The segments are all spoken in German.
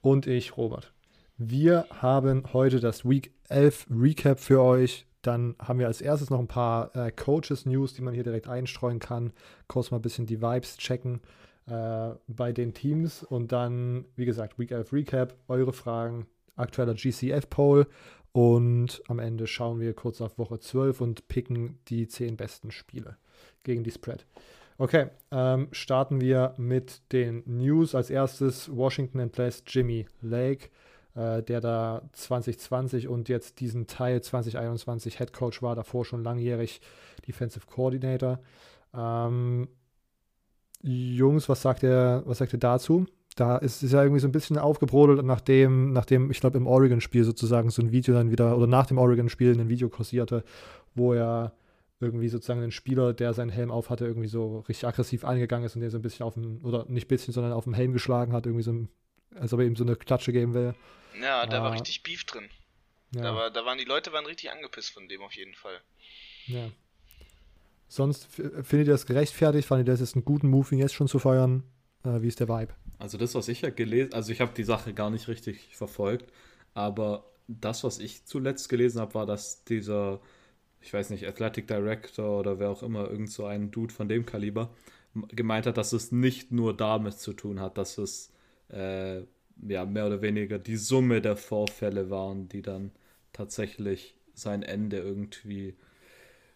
Und ich, Robert. Wir haben heute das Week 11 Recap für euch. Dann haben wir als erstes noch ein paar äh, Coaches-News, die man hier direkt einstreuen kann. Kurz mal ein bisschen die Vibes checken äh, bei den Teams. Und dann, wie gesagt, Week 11 Recap, eure Fragen, aktueller GCF-Poll. Und am Ende schauen wir kurz auf Woche 12 und picken die 10 besten Spiele gegen die Spread. Okay, ähm, starten wir mit den News. Als erstes Washington entlässt Jimmy Lake äh, der da 2020 und jetzt diesen Teil 2021 Head Coach war, davor schon langjährig Defensive Coordinator. Ähm, Jungs, was sagt ihr, was sagt ihr dazu? Da ist es ja irgendwie so ein bisschen aufgebrodelt, nachdem, nachdem ich glaube, im Oregon-Spiel sozusagen so ein Video dann wieder, oder nach dem Oregon-Spiel ein Video kursierte, wo er irgendwie sozusagen den Spieler, der seinen Helm auf hatte, irgendwie so richtig aggressiv angegangen ist und der so ein bisschen auf dem, oder nicht ein bisschen, sondern auf dem Helm geschlagen hat, irgendwie so, als ob er ihm so eine Klatsche geben will. Ja, da war richtig Beef drin. Ja. Da, war, da waren die Leute waren richtig angepisst von dem auf jeden Fall. Ja. Sonst findet ihr das gerechtfertigt? Fandet ihr das ist einen guten Move, ihn jetzt schon zu feuern? Äh, wie ist der Vibe? Also das, was ich ja gelesen, also ich habe die Sache gar nicht richtig verfolgt, aber das, was ich zuletzt gelesen habe, war, dass dieser, ich weiß nicht, Athletic Director oder wer auch immer, irgend so ein Dude von dem Kaliber, gemeint hat, dass es nicht nur damit zu tun hat, dass es äh, ja, mehr oder weniger die Summe der Vorfälle waren, die dann tatsächlich sein Ende irgendwie,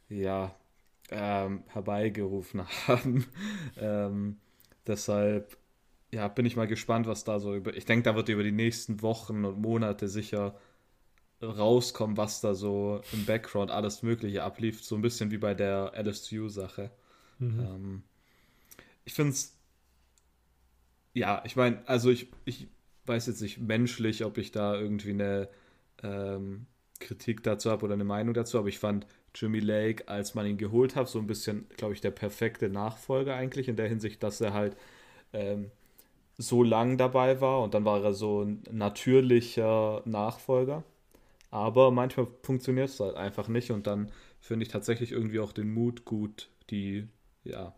ja, ähm, herbeigerufen haben. ähm, deshalb, ja, bin ich mal gespannt, was da so über. Ich denke, da wird über die nächsten Wochen und Monate sicher rauskommen, was da so im Background alles Mögliche ablief. So ein bisschen wie bei der LSU-Sache. Mhm. Ähm, ich finde es. Ja, ich meine, also ich, ich weiß jetzt nicht menschlich, ob ich da irgendwie eine ähm, Kritik dazu habe oder eine Meinung dazu, aber ich fand Jimmy Lake, als man ihn geholt hat, so ein bisschen, glaube ich, der perfekte Nachfolger eigentlich in der Hinsicht, dass er halt ähm, so lang dabei war und dann war er so ein natürlicher Nachfolger. Aber manchmal funktioniert es halt einfach nicht und dann finde ich tatsächlich irgendwie auch den Mut gut, die, ja,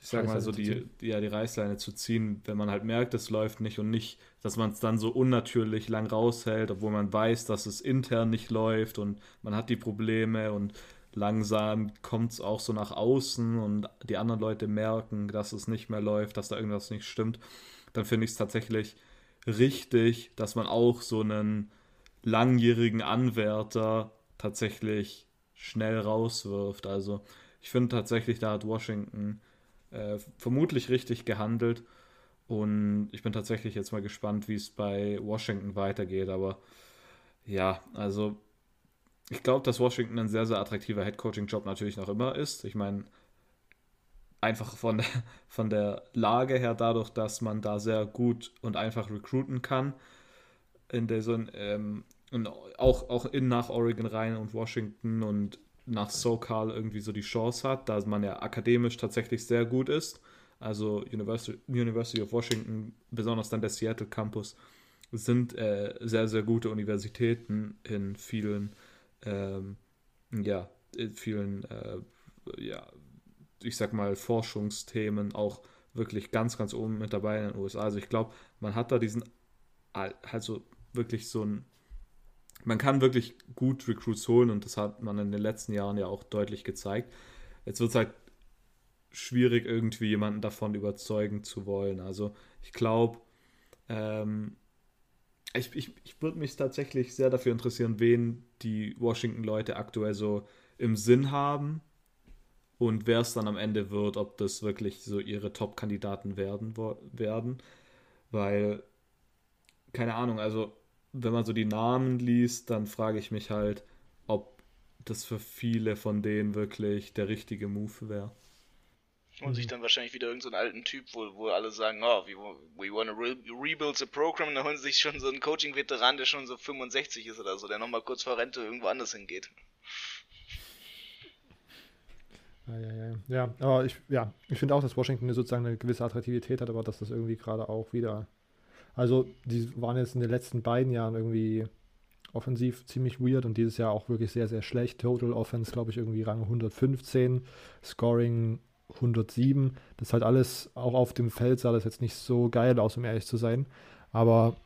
ich sag mal so, die, die, ja, die Reißleine zu ziehen, wenn man halt merkt, es läuft nicht und nicht, dass man es dann so unnatürlich lang raushält, obwohl man weiß, dass es intern nicht läuft und man hat die Probleme und langsam kommt es auch so nach außen und die anderen Leute merken, dass es nicht mehr läuft, dass da irgendwas nicht stimmt, dann finde ich es tatsächlich richtig, dass man auch so einen langjährigen Anwärter tatsächlich schnell rauswirft. Also ich finde tatsächlich, da hat Washington äh, vermutlich richtig gehandelt. Und ich bin tatsächlich jetzt mal gespannt, wie es bei Washington weitergeht. Aber ja, also ich glaube, dass Washington ein sehr, sehr attraktiver Headcoaching-Job natürlich noch immer ist. Ich meine, einfach von der, von der Lage her, dadurch, dass man da sehr gut und einfach recruiten kann, in der so ähm, und auch, auch in nach Oregon rein und Washington und nach SoCal irgendwie so die Chance hat, da man ja akademisch tatsächlich sehr gut ist. Also University, University of Washington, besonders dann der Seattle Campus, sind äh, sehr, sehr gute Universitäten in vielen, ähm, ja, in vielen, äh, ja, ich sag mal, Forschungsthemen auch wirklich ganz, ganz oben mit dabei in den USA. Also ich glaube, man hat da diesen, halt so wirklich so ein man kann wirklich gut Recruits holen und das hat man in den letzten Jahren ja auch deutlich gezeigt. Jetzt wird es halt schwierig, irgendwie jemanden davon überzeugen zu wollen. Also ich glaube, ähm, ich, ich, ich würde mich tatsächlich sehr dafür interessieren, wen die Washington-Leute aktuell so im Sinn haben und wer es dann am Ende wird, ob das wirklich so ihre Top-Kandidaten werden, werden. Weil, keine Ahnung, also wenn man so die Namen liest, dann frage ich mich halt, ob das für viele von denen wirklich der richtige Move wäre. Und mhm. sich dann wahrscheinlich wieder irgendeinen so alten Typ, wo, wo alle sagen, oh, we, we want to re rebuild the program, und dann holen sie sich schon so einen Coaching-Veteran, der schon so 65 ist oder so, der nochmal kurz vor Rente irgendwo anders hingeht. Ja, ja, ja. ja aber ich, ja, ich finde auch, dass Washington sozusagen eine gewisse Attraktivität hat, aber dass das irgendwie gerade auch wieder. Also, die waren jetzt in den letzten beiden Jahren irgendwie offensiv ziemlich weird und dieses Jahr auch wirklich sehr, sehr schlecht. Total Offense, glaube ich, irgendwie Rang 115, Scoring 107. Das ist halt alles, auch auf dem Feld sah das jetzt nicht so geil aus, um ehrlich zu sein. Aber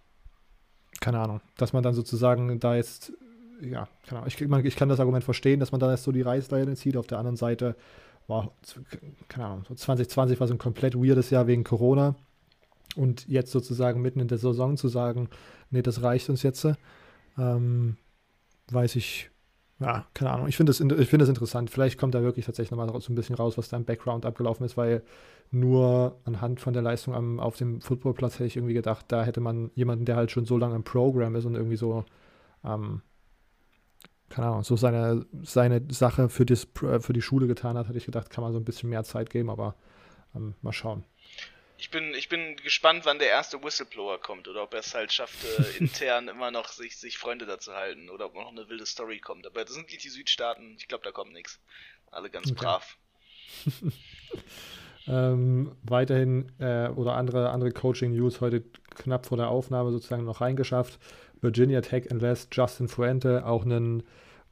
keine Ahnung, dass man dann sozusagen da jetzt, ja, keine Ahnung, ich, ich kann das Argument verstehen, dass man da jetzt so die Reißleine zieht. Auf der anderen Seite war, keine Ahnung, so 2020 war so ein komplett weirdes Jahr wegen Corona. Und jetzt sozusagen mitten in der Saison zu sagen, nee, das reicht uns jetzt, ähm, weiß ich, ja, keine Ahnung. Ich finde das, find das interessant. Vielleicht kommt da wirklich tatsächlich nochmal so ein bisschen raus, was da im Background abgelaufen ist, weil nur anhand von der Leistung am, auf dem Footballplatz hätte ich irgendwie gedacht, da hätte man jemanden, der halt schon so lange im Programm ist und irgendwie so, ähm, keine Ahnung, so seine, seine Sache für, das, für die Schule getan hat, hätte ich gedacht, kann man so ein bisschen mehr Zeit geben, aber ähm, mal schauen. Ich bin, ich bin gespannt, wann der erste Whistleblower kommt oder ob er es halt schafft, äh, intern immer noch sich, sich Freunde dazu halten oder ob noch eine wilde Story kommt. Aber das sind die Südstaaten, ich glaube, da kommt nichts. Alle ganz okay. brav. ähm, weiterhin äh, oder andere, andere Coaching-News heute knapp vor der Aufnahme sozusagen noch reingeschafft. Virginia Tech entlässt Justin Fuente, auch einen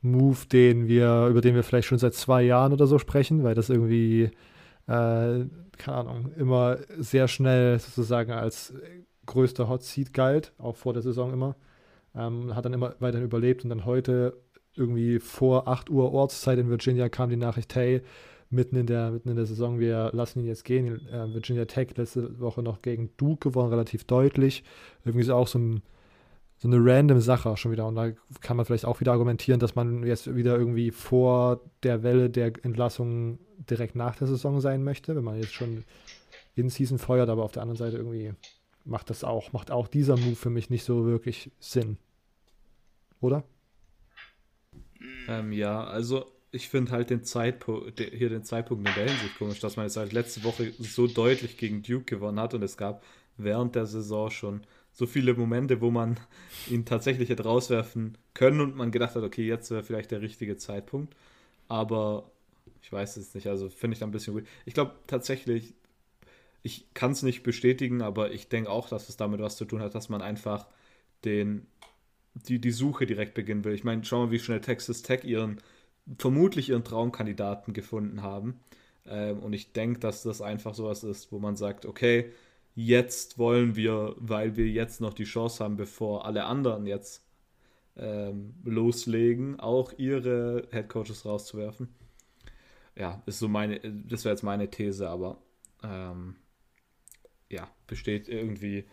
Move, den wir, über den wir vielleicht schon seit zwei Jahren oder so sprechen, weil das irgendwie keine Ahnung, immer sehr schnell sozusagen als größter Hot Seat galt, auch vor der Saison immer. Ähm, hat dann immer weiterhin überlebt und dann heute irgendwie vor 8 Uhr Ortszeit in Virginia kam die Nachricht, hey, mitten in der, mitten in der Saison, wir lassen ihn jetzt gehen. Äh, Virginia Tech letzte Woche noch gegen Duke gewonnen, relativ deutlich. Irgendwie so auch so ein so eine random Sache schon wieder. Und da kann man vielleicht auch wieder argumentieren, dass man jetzt wieder irgendwie vor der Welle der Entlassung direkt nach der Saison sein möchte, wenn man jetzt schon in Season feuert, aber auf der anderen Seite irgendwie macht das auch, macht auch dieser Move für mich nicht so wirklich Sinn. Oder? Ähm, ja, also ich finde halt den Zeitpunkt, hier den Zeitpunkt in der Hinsicht komisch, dass man jetzt halt letzte Woche so deutlich gegen Duke gewonnen hat und es gab während der Saison schon so viele Momente, wo man ihn tatsächlich hätte rauswerfen können und man gedacht hat, okay, jetzt wäre vielleicht der richtige Zeitpunkt. Aber ich weiß es nicht, also finde ich da ein bisschen gut. Ich glaube tatsächlich, ich kann es nicht bestätigen, aber ich denke auch, dass es damit was zu tun hat, dass man einfach den, die, die Suche direkt beginnen will. Ich meine, schau mal, wie schnell Texas Tech ihren, vermutlich ihren Traumkandidaten gefunden haben. Ähm, und ich denke, dass das einfach sowas ist, wo man sagt, okay, jetzt wollen wir, weil wir jetzt noch die Chance haben, bevor alle anderen jetzt ähm, loslegen, auch ihre Headcoaches rauszuwerfen. Ja, ist so meine, das wäre jetzt meine These, aber ähm, ja, besteht irgendwie,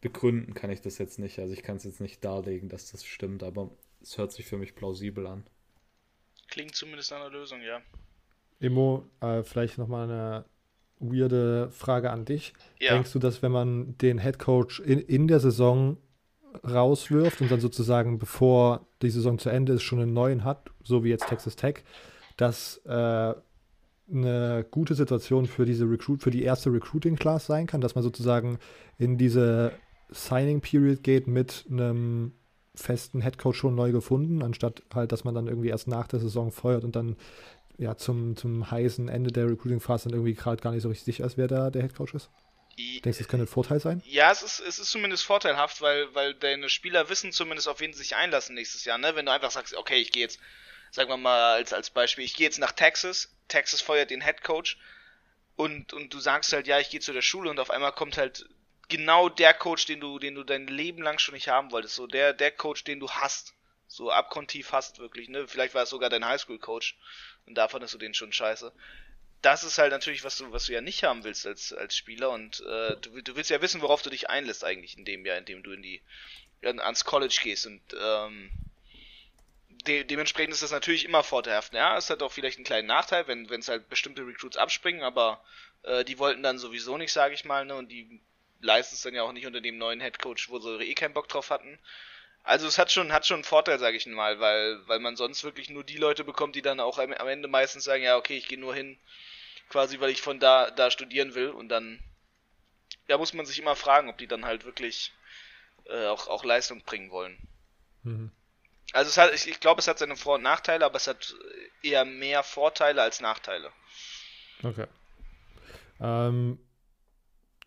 begründen kann ich das jetzt nicht. Also ich kann es jetzt nicht darlegen, dass das stimmt, aber es hört sich für mich plausibel an. Klingt zumindest nach einer Lösung, ja. Emo, äh, vielleicht nochmal eine weirde Frage an dich. Ja. Denkst du, dass wenn man den Head Coach in, in der Saison rauswirft und dann sozusagen, bevor die Saison zu Ende ist, schon einen neuen hat, so wie jetzt Texas Tech, dass äh, eine gute Situation für diese Recruit, für die erste Recruiting Class sein kann, dass man sozusagen in diese Signing Period geht mit einem festen Head Coach schon neu gefunden, anstatt halt, dass man dann irgendwie erst nach der Saison feuert und dann ja, zum, zum heißen Ende der Recruiting-Phase dann irgendwie gerade gar nicht so richtig sicher ist, wer da der Headcoach ist? Denkst du, das könnte ein Vorteil sein? Ja, es ist, es ist zumindest vorteilhaft, weil, weil deine Spieler wissen zumindest, auf wen sie sich einlassen nächstes Jahr. Ne? Wenn du einfach sagst, okay, ich gehe jetzt, sagen wir mal als, als Beispiel, ich gehe jetzt nach Texas, Texas feuert den Headcoach und, und du sagst halt, ja, ich gehe zu der Schule und auf einmal kommt halt genau der Coach, den du, den du dein Leben lang schon nicht haben wolltest. So der, der Coach, den du hast. So abkontiv hast wirklich, ne? Vielleicht war es sogar dein Highschool-Coach und davon fandest du den schon scheiße. Das ist halt natürlich, was du, was du ja nicht haben willst als, als Spieler und äh, du, du willst ja wissen, worauf du dich einlässt eigentlich in dem Jahr, in dem du in die ans College gehst und ähm, de dementsprechend ist das natürlich immer vorteilhaft. Ja, es hat auch vielleicht einen kleinen Nachteil, wenn es halt bestimmte Recruits abspringen, aber äh, die wollten dann sowieso nicht, sage ich mal, ne, und die leisten es dann ja auch nicht unter dem neuen Headcoach, wo sie eh keinen Bock drauf hatten. Also es hat schon, hat schon einen Vorteil, sage ich mal, weil, weil man sonst wirklich nur die Leute bekommt, die dann auch am, am Ende meistens sagen, ja, okay, ich gehe nur hin, quasi, weil ich von da, da studieren will und dann, ja, muss man sich immer fragen, ob die dann halt wirklich äh, auch, auch Leistung bringen wollen. Mhm. Also es hat, ich, ich glaube, es hat seine Vor- und Nachteile, aber es hat eher mehr Vorteile als Nachteile. Okay. Ähm,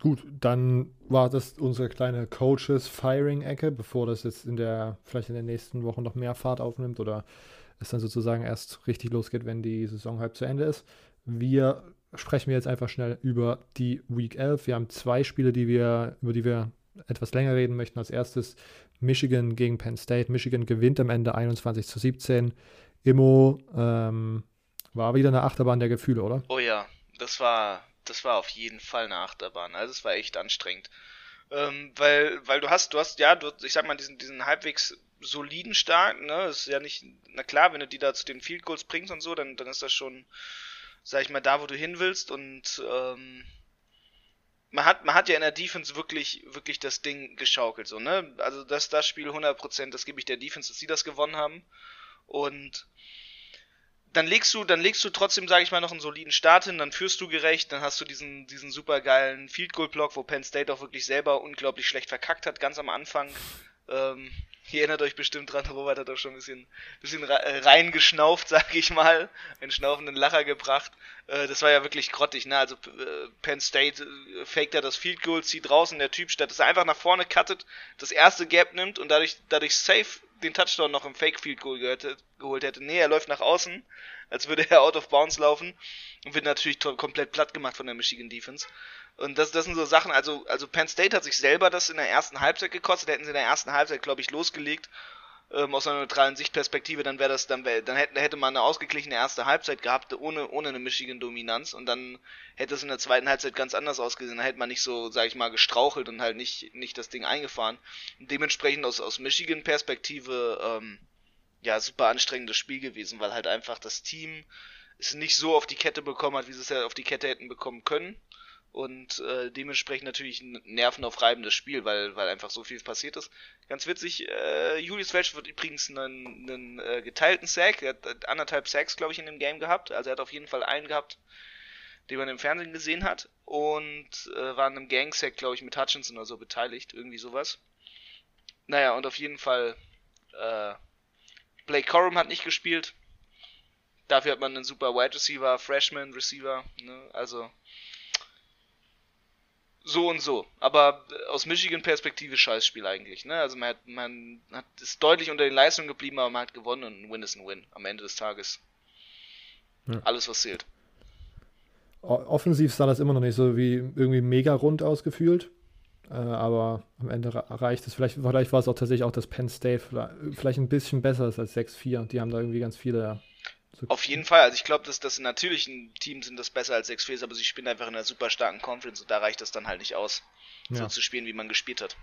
gut, dann war das unsere kleine Coaches-Firing-Ecke, bevor das jetzt in der, vielleicht in den nächsten Wochen noch mehr Fahrt aufnimmt oder es dann sozusagen erst richtig losgeht, wenn die Saison halb zu Ende ist. Wir sprechen jetzt einfach schnell über die Week 11. Wir haben zwei Spiele, die wir, über die wir etwas länger reden möchten. Als erstes Michigan gegen Penn State. Michigan gewinnt am Ende 21 zu 17. Immo ähm, war wieder eine Achterbahn der Gefühle, oder? Oh ja, das war, das war auf jeden Fall eine Achterbahn. Also es war echt anstrengend. Ähm, weil, weil du hast, du hast, ja, du, ich sag mal, diesen, diesen halbwegs soliden Start, ne? ist ja nicht, na klar, wenn du die da zu den Field Goals bringst und so, dann, dann ist das schon, sag ich mal, da, wo du hin willst und ähm, man hat, man hat ja in der Defense wirklich, wirklich das Ding geschaukelt, so, ne? Also das, das Spiel 100%, das gebe ich der Defense, dass sie das gewonnen haben. Und dann legst du, dann legst du trotzdem, sage ich mal, noch einen soliden Start hin, dann führst du gerecht, dann hast du diesen, diesen super geilen Field Goal Block, wo Penn State auch wirklich selber unglaublich schlecht verkackt hat, ganz am Anfang. Ähm, Ihr erinnert euch bestimmt dran, Robert hat auch schon ein bisschen, bisschen äh, reingeschnauft, sag ich mal, einen schnaufenden Lacher gebracht. Äh, das war ja wirklich grottig, ne? Also äh, Penn State faked da das Field Goal, zieht draußen der Typ, statt dass er einfach nach vorne cuttet, das erste Gap nimmt und dadurch, dadurch safe den Touchdown noch im Fake Field Goal gehört, geholt hätte. Nee, er läuft nach außen, als würde er out of bounds laufen und wird natürlich komplett platt gemacht von der Michigan Defense. Und das, das sind so Sachen, also, also Penn State hat sich selber das in der ersten Halbzeit gekostet, hätten sie in der ersten Halbzeit, glaube ich, losgelegt, ähm, aus einer neutralen Sichtperspektive, dann wäre das, dann, wär, dann hätte, hätte man eine ausgeglichene erste Halbzeit gehabt, ohne, ohne eine Michigan-Dominanz und dann hätte es in der zweiten Halbzeit ganz anders ausgesehen, dann hätte man nicht so, sag ich mal, gestrauchelt und halt nicht, nicht das Ding eingefahren. Und dementsprechend aus, aus Michigan-Perspektive, ähm, ja, super anstrengendes Spiel gewesen, weil halt einfach das Team es nicht so auf die Kette bekommen hat, wie sie es ja auf die Kette hätten bekommen können und äh, dementsprechend natürlich ein nervenaufreibendes Spiel, weil, weil einfach so viel passiert ist. Ganz witzig, äh, Julius Welch wird übrigens einen, einen äh, geteilten Sack, er hat anderthalb Sacks, glaube ich, in dem Game gehabt, also er hat auf jeden Fall einen gehabt, den man im Fernsehen gesehen hat und äh, war an einem Gang-Sack, glaube ich, mit Hutchinson oder so beteiligt, irgendwie sowas. Naja, und auf jeden Fall, äh, Blake Corum hat nicht gespielt, dafür hat man einen super Wide Receiver, Freshman Receiver, ne? also so und so. Aber aus Michigan-Perspektive Scheißspiel eigentlich. Ne? Also man, hat, man hat, ist deutlich unter den Leistungen geblieben, aber man hat gewonnen und ein Win ist ein Win am Ende des Tages. Ja. Alles, was zählt. Offensiv sah das immer noch nicht so wie irgendwie mega rund ausgefühlt. Äh, aber am Ende reicht es. Vielleicht, vielleicht war es auch tatsächlich auch, dass Penn State vielleicht ein bisschen besser ist als 6-4. Die haben da irgendwie ganz viele Auf jeden Fall. Also ich glaube, dass das natürlich ein Team sind, das besser als 6 Fails, aber sie spielen einfach in einer super starken Conference und da reicht das dann halt nicht aus, ja. so zu spielen, wie man gespielt hat.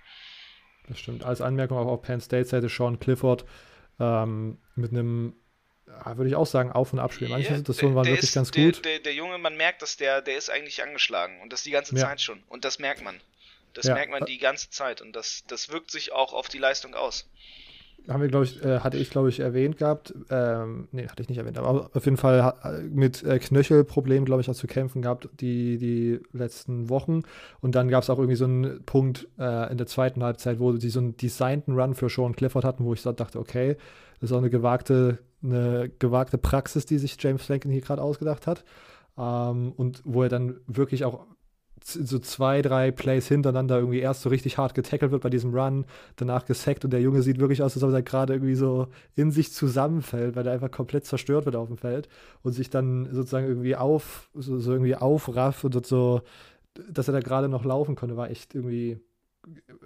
Das stimmt. Als Anmerkung auch auf Penn State Seite Sean Clifford ähm, mit einem, ja, würde ich auch sagen, Auf- und Abspiel. Manche yeah, Situationen waren wirklich ist, ganz gut. Der, der, Junge, man merkt, dass der, der ist eigentlich angeschlagen und das die ganze ja. Zeit schon. Und das merkt man. Das ja. merkt man die ganze Zeit und das, das wirkt sich auch auf die Leistung aus haben wir, glaube ich, äh, hatte ich, glaube ich, erwähnt gehabt. Ähm, nee, hatte ich nicht erwähnt, aber auf jeden Fall mit äh, Knöchelproblemen, glaube ich, auch zu kämpfen gehabt, die, die letzten Wochen. Und dann gab es auch irgendwie so einen Punkt äh, in der zweiten Halbzeit, wo die so einen designten Run für Sean Clifford hatten, wo ich dachte, okay, das ist auch eine gewagte, eine gewagte Praxis, die sich James Franklin hier gerade ausgedacht hat. Ähm, und wo er dann wirklich auch so zwei, drei Plays hintereinander irgendwie erst so richtig hart getackelt wird bei diesem Run, danach gesackt und der Junge sieht wirklich aus, als ob er gerade irgendwie so in sich zusammenfällt, weil er einfach komplett zerstört wird auf dem Feld und sich dann sozusagen irgendwie auf, so, so irgendwie aufrafft und so, dass er da gerade noch laufen konnte, war echt irgendwie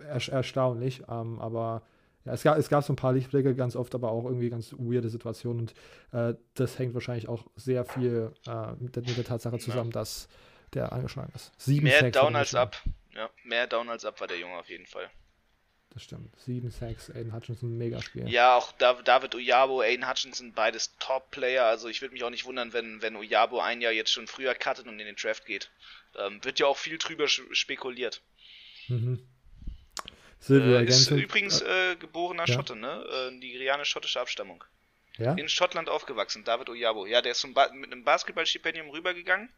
er erstaunlich. Ähm, aber ja, es gab, es gab so ein paar Lichtblicke, ganz oft aber auch irgendwie ganz weirde Situationen und äh, das hängt wahrscheinlich auch sehr viel äh, mit, der, mit der Tatsache zusammen, ja. dass der angeschlagen ist. Sieben mehr Sacks Down als Up. Ja, mehr Down als Up war der Junge auf jeden Fall. Das stimmt. Sieben Sacks, Aiden Hutchinson, mega Spiel. Ja, auch David Oyabo, Aiden Hutchinson, beides Top-Player. Also ich würde mich auch nicht wundern, wenn, wenn Oyabo ein Jahr jetzt schon früher cuttet und in den Draft geht. Ähm, wird ja auch viel drüber spekuliert. Mhm. Silvia äh, ist übrigens äh, geborener ja. Schotte, ne? Äh, nigerianisch-schottische Abstammung. Ja? In Schottland aufgewachsen, David Oyabo. Ja, der ist mit einem Basketballstipendium rübergegangen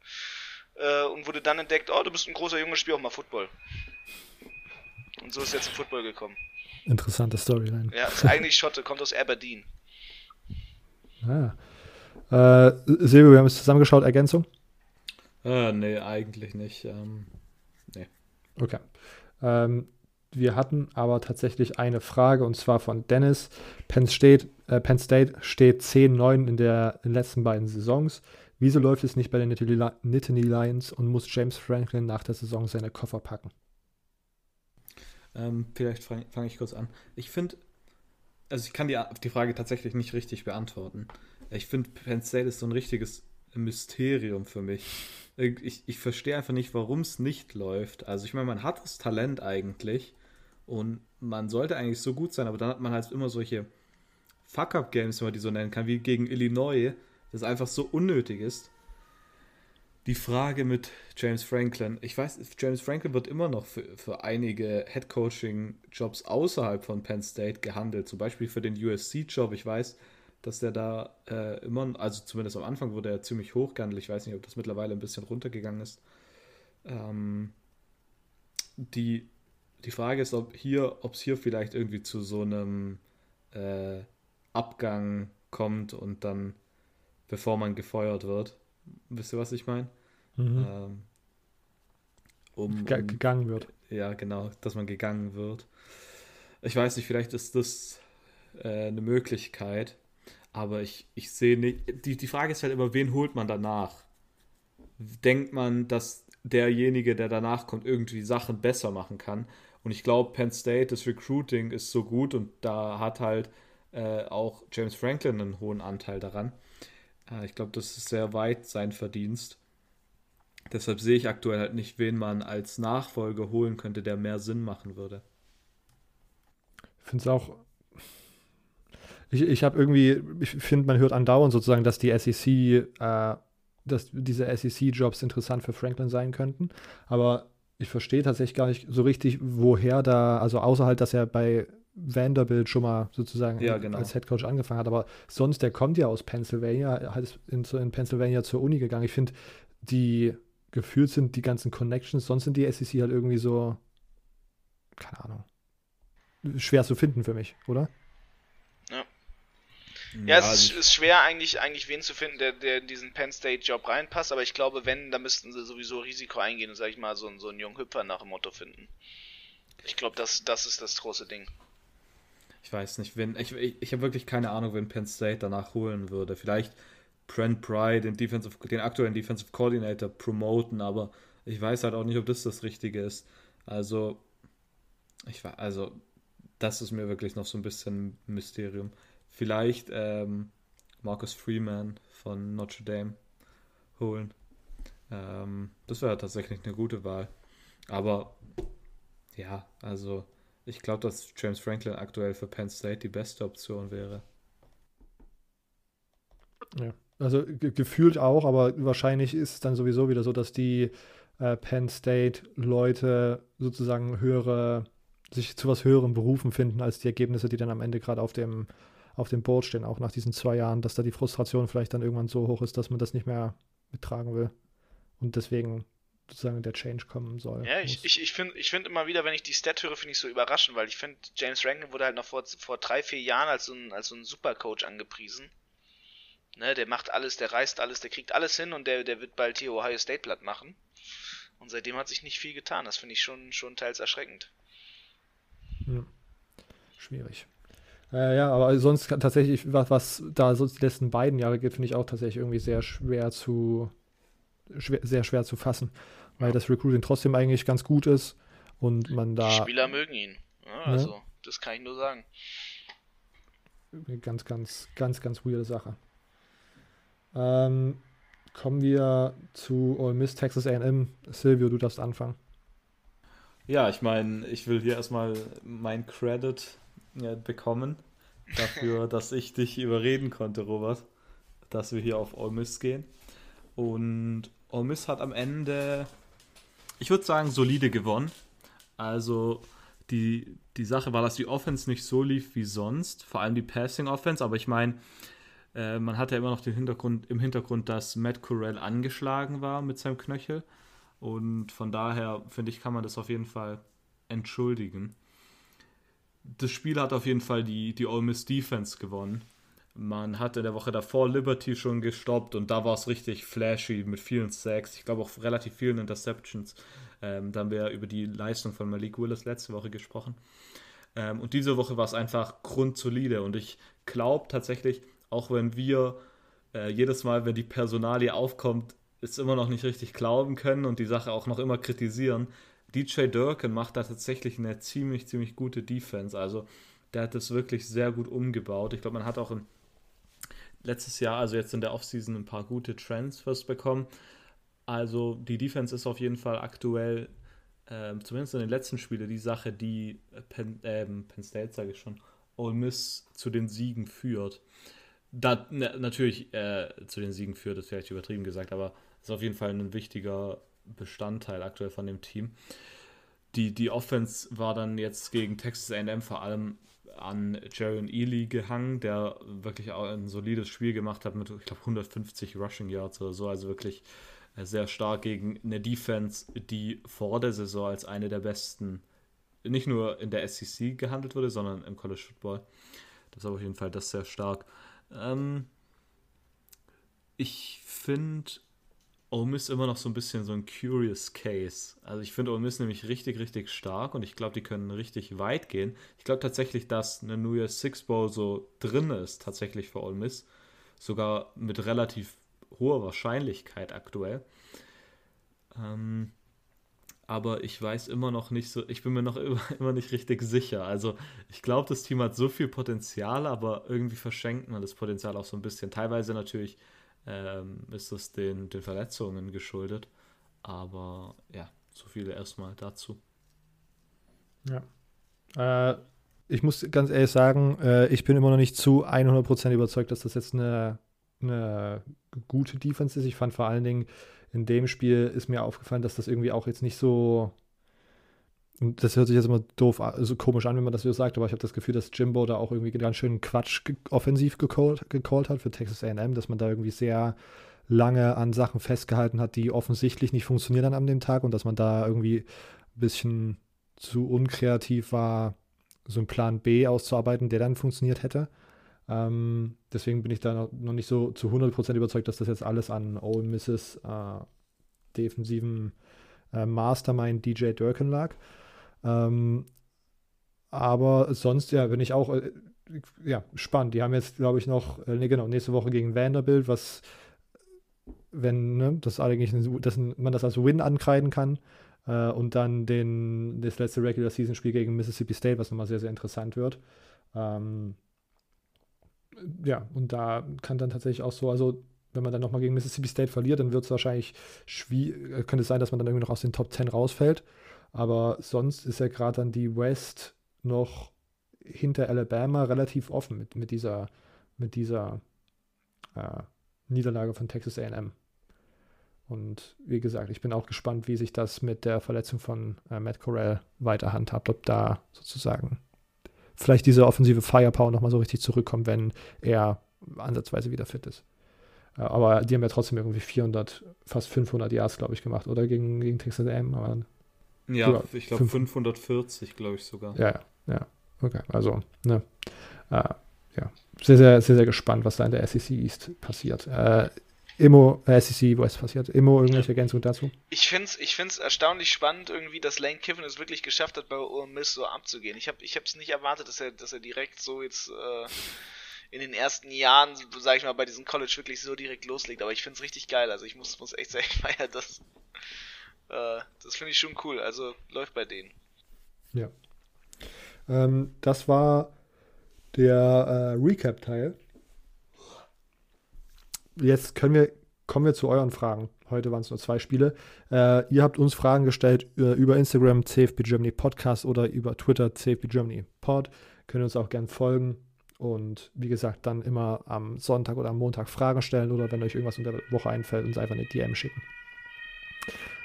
äh, und wurde dann entdeckt, oh, du bist ein großer Junge, spiel auch mal Football. Und so ist er zum Football gekommen. Interessante Storyline. Ja, ist eigentlich Schotte, kommt aus Aberdeen. Ah. Äh, Silvio, wir haben es zusammengeschaut, Ergänzung? Äh, nee, eigentlich nicht. Ähm, nee. Okay. Ähm, wir hatten aber tatsächlich eine Frage und zwar von Dennis. Penn State, äh, Penn State steht 10-9 in, der, in den letzten beiden Saisons. Wieso läuft es nicht bei den Nittany Lions und muss James Franklin nach der Saison seine Koffer packen? Ähm, vielleicht fange fang ich kurz an. Ich finde, also ich kann die, die Frage tatsächlich nicht richtig beantworten. Ich finde, Penn State ist so ein richtiges Mysterium für mich. Ich, ich verstehe einfach nicht, warum es nicht läuft. Also ich meine, man hat das Talent eigentlich und man sollte eigentlich so gut sein, aber dann hat man halt immer solche Fuck-Up-Games, wenn man die so nennen kann, wie gegen Illinois, das einfach so unnötig ist. Die Frage mit James Franklin. Ich weiß, James Franklin wird immer noch für, für einige Head-Coaching-Jobs außerhalb von Penn State gehandelt. Zum Beispiel für den USC-Job. Ich weiß, dass der da äh, immer, also zumindest am Anfang wurde er ziemlich hoch gehandelt. Ich weiß nicht, ob das mittlerweile ein bisschen runtergegangen ist. Ähm, die, die Frage ist, ob hier, ob es hier vielleicht irgendwie zu so einem äh, Abgang kommt und dann bevor man gefeuert wird. Wisst ihr, was ich meine? Mhm. Ähm, um, um, gegangen wird. Ja, genau, dass man gegangen wird. Ich weiß nicht, vielleicht ist das äh, eine Möglichkeit, aber ich, ich sehe nicht. Die, die Frage ist halt immer, wen holt man danach? Denkt man, dass derjenige, der danach kommt, irgendwie Sachen besser machen kann? Und ich glaube, Penn State, das Recruiting ist so gut und da hat halt äh, auch James Franklin einen hohen Anteil daran. Äh, ich glaube, das ist sehr weit sein Verdienst. Deshalb sehe ich aktuell halt nicht, wen man als Nachfolger holen könnte, der mehr Sinn machen würde. Ich finde es auch. Ich, ich habe irgendwie, ich finde, man hört andauernd sozusagen, dass die SEC, äh, dass diese SEC-Jobs interessant für Franklin sein könnten. Aber ich verstehe tatsächlich gar nicht so richtig, woher da, also außer halt, dass er bei Vanderbilt schon mal sozusagen ja, genau. als Headcoach angefangen hat. Aber sonst, der kommt ja aus Pennsylvania, hat in, in Pennsylvania zur Uni gegangen. Ich finde, die gefühlt sind die ganzen Connections, sonst sind die SEC halt irgendwie so, keine Ahnung, schwer zu finden für mich, oder? Ja. Ja, es ist, ist, schwer eigentlich, eigentlich wen zu finden, der, der in diesen Penn State Job reinpasst, aber ich glaube, wenn, dann müssten sie sowieso Risiko eingehen und, sag ich mal, so, so einen jungen Hüpfer nach dem Motto finden. Ich glaube, das, das ist das große Ding. Ich weiß nicht, wenn. Ich, ich, ich habe wirklich keine Ahnung, wen Penn State danach holen würde. Vielleicht Brent Pry, den, Defensive, den aktuellen Defensive Coordinator, promoten, aber ich weiß halt auch nicht, ob das das Richtige ist. Also, ich war, also, das ist mir wirklich noch so ein bisschen Mysterium. Vielleicht ähm, Marcus Freeman von Notre Dame holen. Ähm, das wäre tatsächlich eine gute Wahl. Aber ja, also ich glaube, dass James Franklin aktuell für Penn State die beste Option wäre. Ja, also ge gefühlt auch, aber wahrscheinlich ist es dann sowieso wieder so, dass die äh, Penn State-Leute sozusagen höhere, sich zu was höherem Berufen finden als die Ergebnisse, die dann am Ende gerade auf dem, auf dem Board stehen, auch nach diesen zwei Jahren, dass da die Frustration vielleicht dann irgendwann so hoch ist, dass man das nicht mehr mittragen will. Und deswegen sozusagen der Change kommen soll. Ja, ich, ich, ich finde ich find immer wieder, wenn ich die Stat höre, finde ich so überraschend, weil ich finde, James Rankin wurde halt noch vor, vor drei, vier Jahren als so ein, als so ein Supercoach angepriesen. Ne, der macht alles, der reißt alles, der kriegt alles hin und der, der wird bald hier Ohio State platt machen. Und seitdem hat sich nicht viel getan. Das finde ich schon, schon teils erschreckend. Ja. Schwierig. Äh, ja, aber sonst tatsächlich, was, was da so die letzten beiden Jahre geht, finde ich auch tatsächlich irgendwie sehr schwer zu, schwer, sehr schwer zu fassen weil das Recruiting trotzdem eigentlich ganz gut ist und man da. Die Spieler mögen ihn. Ja, ne? also, ja. das kann ich nur sagen. Eine ganz, ganz, ganz, ganz weirde Sache. Ähm, kommen wir zu Ole Miss Texas AM. Silvio, du darfst anfangen. Ja, ich meine, ich will hier erstmal mein Credit ja, bekommen dafür, dass ich dich überreden konnte, Robert, dass wir hier auf Ole Miss gehen. Und Ole Miss hat am Ende ich würde sagen, solide gewonnen. Also die, die Sache war, dass die Offense nicht so lief wie sonst, vor allem die Passing Offense, aber ich meine, Äh, man hatte immer noch den Hintergrund, im Hintergrund, dass Matt Corell angeschlagen war mit seinem Knöchel. Und von daher, finde ich, kann man das auf jeden Fall entschuldigen. Das Spiel hat auf jeden Fall die, die Ole Miss Defense gewonnen. Man hat in der Woche davor Liberty schon gestoppt und da war es richtig flashy mit vielen Sacks. Ich glaube auch relativ vielen Interceptions. Ähm, da haben wir über die Leistung von Malik Willis letzte Woche gesprochen. Ähm, und diese Woche war es einfach grundsolide und ich glaube tatsächlich, auch wenn wir äh, jedes Mal, wenn die Personalie aufkommt, es immer noch nicht richtig glauben können und die Sache auch noch immer kritisieren. DJ Durkin macht da tatsächlich eine ziemlich, ziemlich gute Defense. Also der hat das wirklich sehr gut umgebaut. Ich glaube, man hat auch in letztes Jahr, also jetzt in der Offseason, ein paar gute Transfers bekommen. Also die Defense ist auf jeden Fall aktuell, äh, zumindest in den letzten Spielen, die Sache, die Penn, äh, Penn State, sage ich schon, Ole Miss zu den Siegen führt. Da, na, natürlich äh, zu den Siegen führt, ist vielleicht übertrieben gesagt, aber ist auf jeden Fall ein wichtiger Bestandteil aktuell von dem Team. Die, die Offense war dann jetzt gegen Texas AM vor allem an Jaron Ely gehangen, der wirklich auch ein solides Spiel gemacht hat mit, ich glaube, 150 Rushing Yards oder so. Also wirklich äh, sehr stark gegen eine Defense, die vor der Saison als eine der besten, nicht nur in der SEC gehandelt wurde, sondern im College Football. Das ist auf jeden Fall das sehr stark. Ähm, ich finde Ole Miss immer noch so ein bisschen so ein curious Case. Also ich finde Ole Miss nämlich richtig, richtig stark und ich glaube, die können richtig weit gehen. Ich glaube tatsächlich, dass eine New Year's Six Bowl so drin ist, tatsächlich für Ole Miss. Sogar mit relativ hoher Wahrscheinlichkeit aktuell. Ähm, aber ich weiß immer noch nicht so, ich bin mir noch immer, immer nicht richtig sicher. Also ich glaube, das Team hat so viel Potenzial, aber irgendwie verschenkt man das Potenzial auch so ein bisschen. Teilweise natürlich ähm, ist das den, den Verletzungen geschuldet. Aber ja, so viele erstmal dazu. Ja. Äh, ich muss ganz ehrlich sagen, äh, ich bin immer noch nicht zu 100% überzeugt, dass das jetzt eine, eine gute Defense ist. Ich fand vor allen Dingen in dem Spiel ist mir aufgefallen, dass das irgendwie auch jetzt nicht so und das hört sich jetzt immer doof, also komisch an, wenn man das so sagt, aber ich habe das Gefühl, dass Jimbo da auch irgendwie ganz schön Quatsch offensiv gecallt, gecallt hat für Texas AM, dass man da irgendwie sehr lange an Sachen festgehalten hat, die offensichtlich nicht funktionieren dann an dem Tag und dass man da irgendwie ein bisschen zu unkreativ war, so einen Plan B auszuarbeiten, der dann funktioniert hätte. Ähm, deswegen bin ich da noch nicht so zu 100% überzeugt, dass das jetzt alles an Ole Misses äh, defensiven äh, Mastermind DJ Durkin lag. Ähm, aber sonst, ja, bin ich auch äh, ja, spannend. Die haben jetzt, glaube ich, noch, äh, genau, nächste Woche gegen Vanderbilt, was, wenn ne, das eigentlich dass man das als Win ankreiden kann. Äh, und dann den, das letzte Regular Season Spiel gegen Mississippi State, was nochmal sehr, sehr interessant wird. Ähm, ja, und da kann dann tatsächlich auch so, also wenn man dann nochmal gegen Mississippi State verliert, dann wird es wahrscheinlich schwierig, äh, könnte es sein, dass man dann irgendwie noch aus den Top 10 rausfällt. Aber sonst ist ja gerade dann die West noch hinter Alabama relativ offen mit, mit dieser, mit dieser äh, Niederlage von Texas AM. Und wie gesagt, ich bin auch gespannt, wie sich das mit der Verletzung von äh, Matt Corral weiter handhabt, ob da sozusagen vielleicht diese offensive Firepower nochmal so richtig zurückkommt, wenn er ansatzweise wieder fit ist. Äh, aber die haben ja trotzdem irgendwie 400, fast 500 Yards, glaube ich, gemacht, oder gegen, gegen Texas AM. Aber ja, ich glaube 540, glaube ich sogar. Ja, ja, okay. Also, ne. Äh, ja, sehr, sehr, sehr, sehr gespannt, was da in der SEC East passiert. Äh, Immo, äh, SEC West passiert. Immo, irgendwelche Ergänzungen dazu? Ich finde es ich find's erstaunlich spannend, irgendwie, dass Lane Kiffin es wirklich geschafft hat, bei Ole Miss so abzugehen. Ich habe es nicht erwartet, dass er, dass er direkt so jetzt äh, in den ersten Jahren, sag ich mal, bei diesem College wirklich so direkt loslegt. Aber ich finde es richtig geil. Also ich muss, muss echt sagen, ich feiere das äh, das finde ich schon cool. Also läuft bei denen. Ja. Ähm, das war der äh, Recap-Teil. Jetzt können wir, kommen wir zu euren Fragen. Heute waren es nur zwei Spiele. Äh, ihr habt uns Fragen gestellt äh, über Instagram CFB Germany Podcast oder über Twitter CFB Germany Pod. Können uns auch gern folgen und wie gesagt dann immer am Sonntag oder am Montag Fragen stellen oder wenn euch irgendwas unter der Woche einfällt, uns einfach eine DM schicken.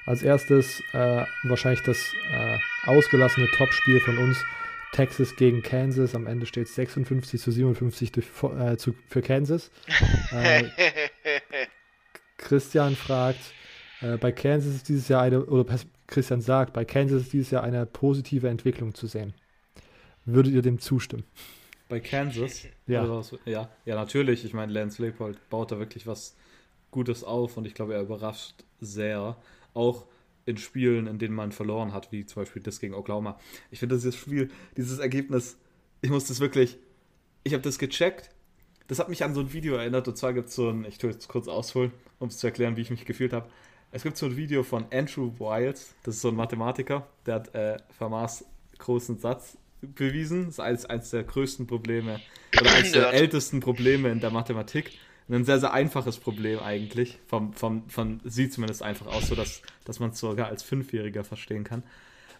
Als erstes äh, wahrscheinlich das äh, ausgelassene Topspiel von uns. Texas gegen Kansas. Am Ende steht es 56 zu 57 durch, äh, zu, für Kansas. Äh, Christian fragt, äh, bei Kansas ist dieses Jahr eine, oder Christian sagt, bei Kansas ist dieses Jahr eine positive Entwicklung zu sehen. Würdet ihr dem zustimmen? Bei Kansas? Ja. ja, ja, natürlich. Ich meine, Lance Leopold baut da wirklich was Gutes auf und ich glaube, er überrascht sehr. Auch in Spielen, in denen man verloren hat, wie zum Beispiel das gegen Oklahoma. Ich finde dieses Spiel, dieses Ergebnis, ich muss das wirklich, ich habe das gecheckt. Das hat mich an so ein Video erinnert. Und zwar gibt es so ein, ich tue jetzt kurz ausholen, um es zu erklären, wie ich mich gefühlt habe. Es gibt so ein Video von Andrew Wiles, das ist so ein Mathematiker, der hat äh, Fermats großen Satz bewiesen. Das ist eines, eines der größten Probleme oder eines der ältesten Probleme in der Mathematik ein sehr, sehr einfaches Problem eigentlich. Vom, vom, von sieht zumindest einfach aus, so dass, dass man es sogar als Fünfjähriger verstehen kann.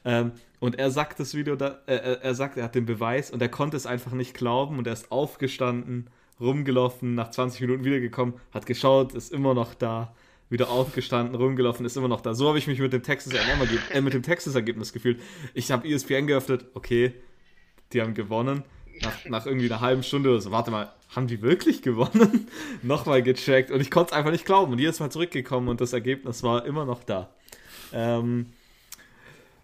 Ähm, und er sagt das Video, da, äh, er sagt, er hat den Beweis und er konnte es einfach nicht glauben und er ist aufgestanden, rumgelaufen, nach 20 Minuten wiedergekommen, hat geschaut, ist immer noch da, wieder aufgestanden, rumgelaufen, ist immer noch da. So habe ich mich mit dem Texas-Ergebnis äh, dem Texas gefühlt. Ich habe ESPN geöffnet, okay, die haben gewonnen nach, nach irgendwie einer halben Stunde oder so, warte mal, haben die wirklich gewonnen? Nochmal gecheckt und ich konnte es einfach nicht glauben und jedes Mal zurückgekommen und das Ergebnis war immer noch da. Ähm,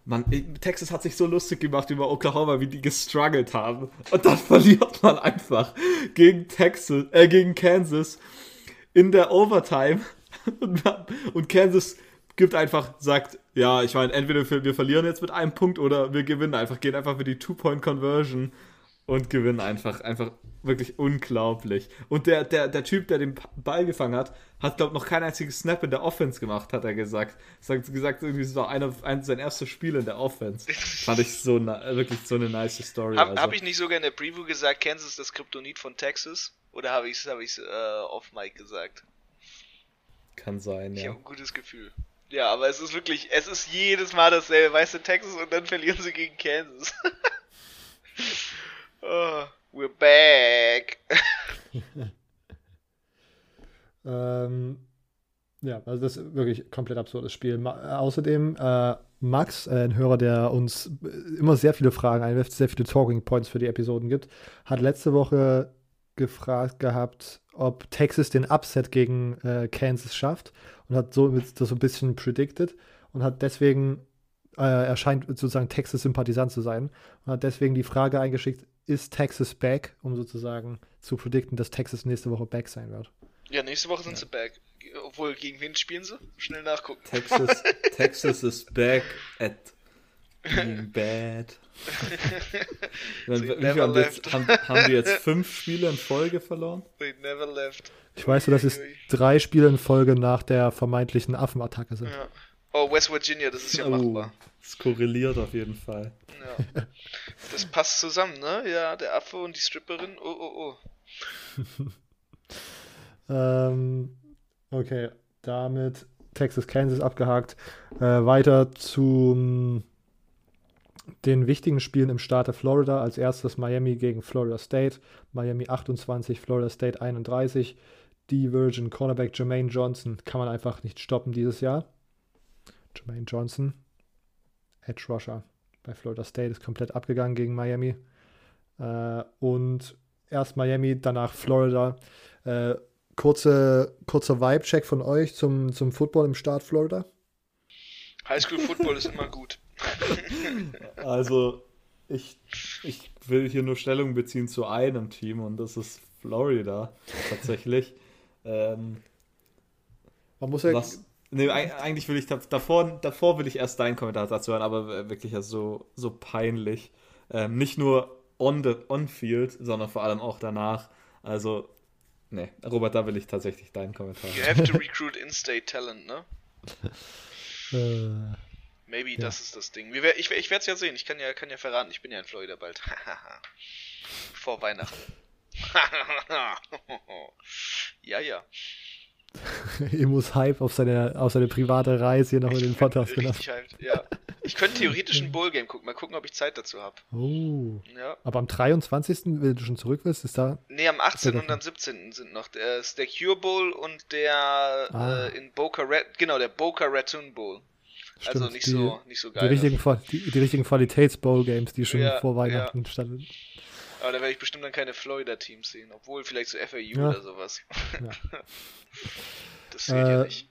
man, Texas hat sich so lustig gemacht über Oklahoma, wie die gestruggelt haben. Und dann verliert man einfach gegen Texas, äh, gegen Kansas in der Overtime. Und, und Kansas gibt einfach, sagt, ja, ich meine, entweder wir verlieren jetzt mit einem Punkt oder wir gewinnen einfach, gehen einfach für die Two-Point-Conversion und gewinnen einfach, einfach wirklich unglaublich. Und der, der, der Typ, der den Ball gefangen hat, hat, glaube ich, noch kein einziges Snap in der Offense gemacht, hat er gesagt. Er hat gesagt, irgendwie es war einer, ein, sein erstes Spiel in der Offense. Fand ich so wirklich so eine nice Story. Habe also. hab ich nicht sogar in der Preview gesagt, Kansas ist das Kryptonit von Texas? Oder habe ich es hab äh, off Mike gesagt? Kann sein, ich ja. Ich habe ein gutes Gefühl. Ja, aber es ist wirklich, es ist jedes Mal dasselbe. Weißt du, Texas und dann verlieren sie gegen Kansas. Oh, we're back. ähm, ja, also das ist wirklich komplett absurdes Spiel. Ma außerdem, äh, Max, äh, ein Hörer, der uns immer sehr viele Fragen einwirft, sehr viele Talking Points für die Episoden gibt, hat letzte Woche gefragt gehabt, ob Texas den Upset gegen äh, Kansas schafft und hat so das so ein bisschen predicted und hat deswegen, äh, er scheint sozusagen Texas-Sympathisant zu sein und hat deswegen die Frage eingeschickt, ist Texas back, um sozusagen zu predikten, dass Texas nächste Woche back sein wird. Ja, nächste Woche sind ja. sie back. Obwohl, gegen wen spielen sie? Schnell nachgucken. Texas, Texas is back at being bad. Wie haben, jetzt, haben, haben die jetzt fünf Spiele in Folge verloren? They never left. Ich weiß nur, dass es drei Spiele in Folge nach der vermeintlichen Affenattacke sind. Ja. Oh, West Virginia, das ist ja oh, machbar. Das korreliert auf jeden Fall. Ja. Das passt zusammen, ne? Ja, der Affe und die Stripperin. Oh, oh, oh. ähm, okay, damit Texas, Kansas abgehakt. Äh, weiter zu den wichtigen Spielen im Staat der Florida. Als erstes Miami gegen Florida State. Miami 28, Florida State 31. Die Virgin Cornerback Jermaine Johnson kann man einfach nicht stoppen dieses Jahr. Jermaine Johnson, Edge Rusher bei Florida State, ist komplett abgegangen gegen Miami. Äh, und erst Miami, danach Florida. Äh, kurze, kurzer Vibe-Check von euch zum, zum Football im Staat Florida. Highschool-Football ist immer gut. Also, ich, ich will hier nur Stellung beziehen zu einem Team und das ist Florida tatsächlich. ähm, Man muss ja. Was, Nee, eigentlich will ich davor, davor will ich erst deinen Kommentar dazu hören, aber wirklich ja so, so peinlich. Ähm, nicht nur on the on field, sondern vor allem auch danach. Also, nee, Robert, da will ich tatsächlich deinen Kommentar. You have to recruit in-state talent, ne? Äh, Maybe ja. das ist das Ding. Ich, ich werde es ja sehen. Ich kann ja, kann ja verraten, ich bin ja in Florida bald. Vor Weihnachten. ja, ja. Emus Hype auf seine, auf seine private Reise hier noch in den Podcast gemacht. ja. Ich könnte theoretisch ein Bowl-Game gucken. Mal gucken, ob ich Zeit dazu habe. Oh. Ja. Aber am 23., wenn du schon zurück bist, ist da. Nee, am 18. und am 17. sind noch. Der, ist der Cure Bowl und der ah. äh, in Boca Rat, genau, der Boca Raton Bowl. also Stimmt, nicht die- so, nicht so Die geil. richtigen, Qua- die, die richtigen Qualitäts-Bowl-Games, die schon Ja, vor Weihnachten standen. Aber da werde ich bestimmt dann keine Florida-Teams sehen, obwohl vielleicht so FAU Ja. oder sowas. Ja. Das zählt ja Äh, nicht.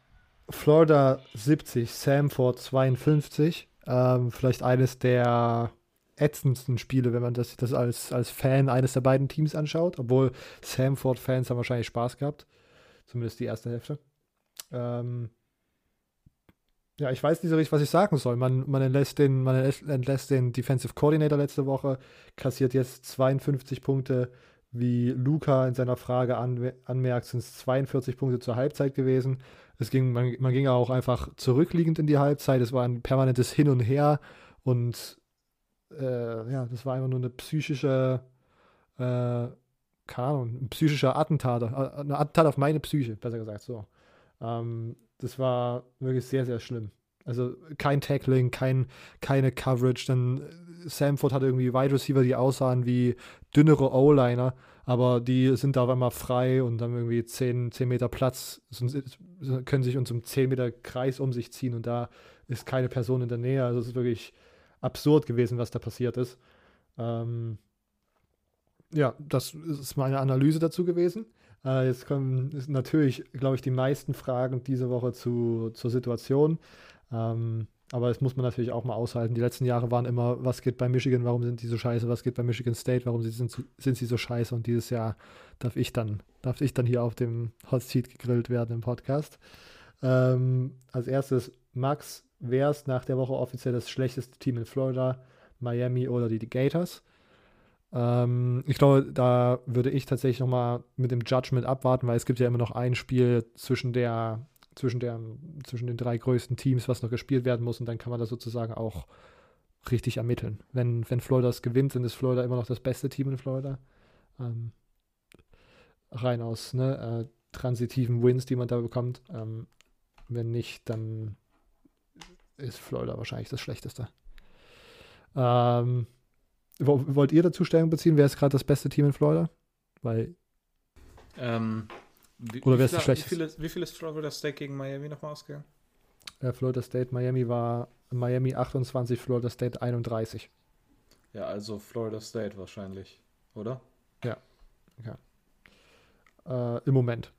Florida 70, Samford 52. Ähm, vielleicht eines der ätzendsten Spiele, wenn man das, das als, als Fan eines der beiden Teams anschaut. Obwohl Samford-Fans haben wahrscheinlich Spaß gehabt. Zumindest die erste Hälfte. Ähm, ja, ich weiß nicht so richtig, was ich sagen soll. Man, man, entlässt den, man entlässt den Defensive Coordinator letzte Woche, kassiert jetzt 52 Punkte. Wie Luca in seiner Frage an, anmerkt, sind es 42 Punkte zur Halbzeit gewesen. Es ging, man, man ging auch einfach zurückliegend in die Halbzeit. Es war ein permanentes Hin und Her und äh, ja, das war einfach nur eine psychische, äh, keine Ahnung, ein psychischer Attentat, äh, ein Attentat auf meine Psyche, besser gesagt so. Ähm, das war wirklich sehr, sehr schlimm. Also kein Tackling, kein, keine Coverage. Dann äh, Samford hatte irgendwie Wide Receiver, die aussahen wie dünnere O-Liner, aber die sind da auf einmal frei und haben irgendwie 10, 10 Meter Platz, sind, können sich uns um 10 Meter Kreis um sich ziehen und da ist keine Person in der Nähe. Also es ist wirklich absurd gewesen, was da passiert ist. Ähm, ja, das ist meine Analyse dazu gewesen. Äh, jetzt kommen natürlich, glaube ich, die meisten Fragen diese Woche zu, zur Situation. Ähm, aber das muss man natürlich auch mal aushalten. Die letzten Jahre waren immer, was geht bei Michigan, warum sind die so scheiße, was geht bei Michigan State, warum sind, sind sie so scheiße und dieses Jahr darf ich dann, darf ich dann hier auf dem Hot Seat gegrillt werden im Podcast. Ähm, als erstes, Max, wer ist nach der Woche offiziell das schlechteste Team in Florida? Miami oder die Gators? Ähm, ich glaube, da würde ich tatsächlich nochmal mit dem Judgment abwarten, weil es gibt ja immer noch ein Spiel zwischen der, zwischen der, zwischen den drei größten Teams, was noch gespielt werden muss, und dann kann man das sozusagen auch richtig ermitteln. Wenn, wenn Florida es gewinnt, dann ist Florida immer noch das beste Team in Florida. Ähm, rein aus ne, äh, transitiven Wins, die man da bekommt. Ähm, wenn nicht, dann ist Florida wahrscheinlich das Schlechteste. Ähm, wollt ihr dazu Stellung beziehen? Wer ist gerade das beste Team in Florida? Weil, Ähm, wie, Oder wer ist viele- schlechteste? Wie viel, ist- Florida State gegen Miami nochmal ausgegangen? äh, Florida State, Miami war Miami 28, Florida State 31. Ja, also Florida State wahrscheinlich, oder? Äh, Im Moment.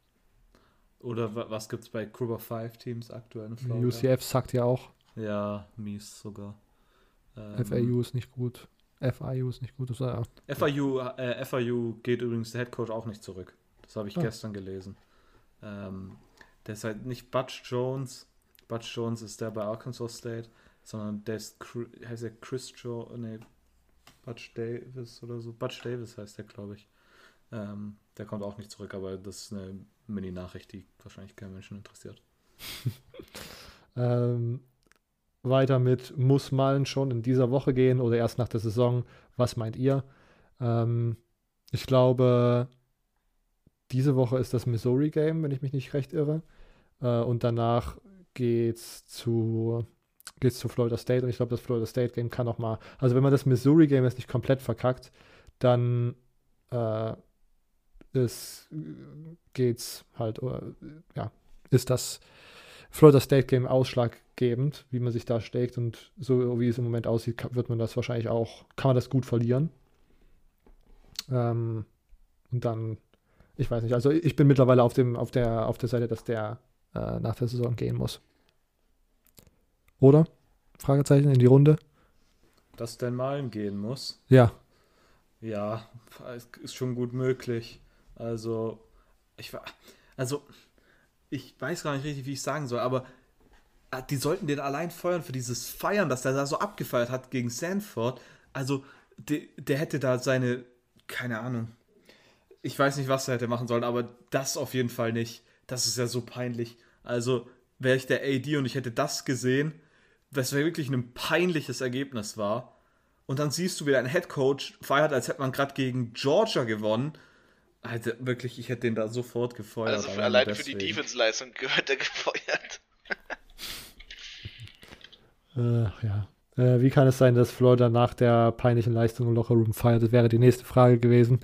Oder wa- was gibt's bei Kruger 5 Teams aktuell in Florida? UCF sagt ja auch, Ja, mies sogar. Ähm, FAU ist nicht gut. FIU ist nicht gut. Das, war, ja. FIU, äh, FIU geht übrigens der Headcoach auch nicht zurück. Das habe ich Ah. gestern gelesen. Ähm, der ist halt nicht Butch Jones. Butch Jones ist der bei Arkansas State, sondern der ist, heißt der Chris Jones, nee, Butch Davis oder so. Butch Davis heißt der, glaube ich. Ähm, der kommt auch nicht zurück, aber das ist eine Mini-Nachricht, die wahrscheinlich keinen Menschen interessiert. Ähm, weiter mit muss Malen schon in dieser Woche gehen oder erst nach der Saison. Was meint ihr? Ähm, ich glaube, diese Woche ist das Missouri Game, wenn ich mich nicht recht irre. Äh, und danach geht's zu geht's zu Florida State und ich glaube, das Florida State Game kann noch mal. Also wenn man das Missouri Game jetzt nicht komplett verkackt, dann äh, ist, geht's halt, oder, ja, ist das Florida State Game ausschlaggebend, wie man sich da steckt und so wie es im Moment aussieht, wird man das wahrscheinlich auch, kann man das gut verlieren. Ähm, und dann, ich weiß nicht, also ich bin mittlerweile auf dem, auf der, auf der Seite, dass der äh, nach der Saison gehen muss. Oder? Fragezeichen in die Runde. Dass Dan Malen gehen muss, Ja, Ja, es ist schon gut möglich. Also, ich war, also, ich weiß gar nicht richtig, wie ich sagen soll, aber äh, die sollten den allein feuern für dieses Feiern, dass der da so abgefeiert hat gegen Sanford. Also, der, der hätte da seine, keine Ahnung, ich weiß nicht, was er hätte machen sollen, aber das auf jeden Fall nicht. Das ist ja so peinlich. Also, wäre ich der AD und ich hätte das gesehen, wäre wirklich ein peinliches Ergebnis war. Und dann siehst du, wie dein Headcoach feiert, als hätte man gerade gegen Georgia gewonnen. Alter, wirklich, ich hätte den da sofort gefeuert. Also für, allein alleine für die deswegen. Defense-Leistung gehört er gefeuert. äh, ja. Äh, wie kann es sein, dass Florida nach der peinlichen Leistung im Lockerroom feiert? Das wäre die nächste Frage gewesen.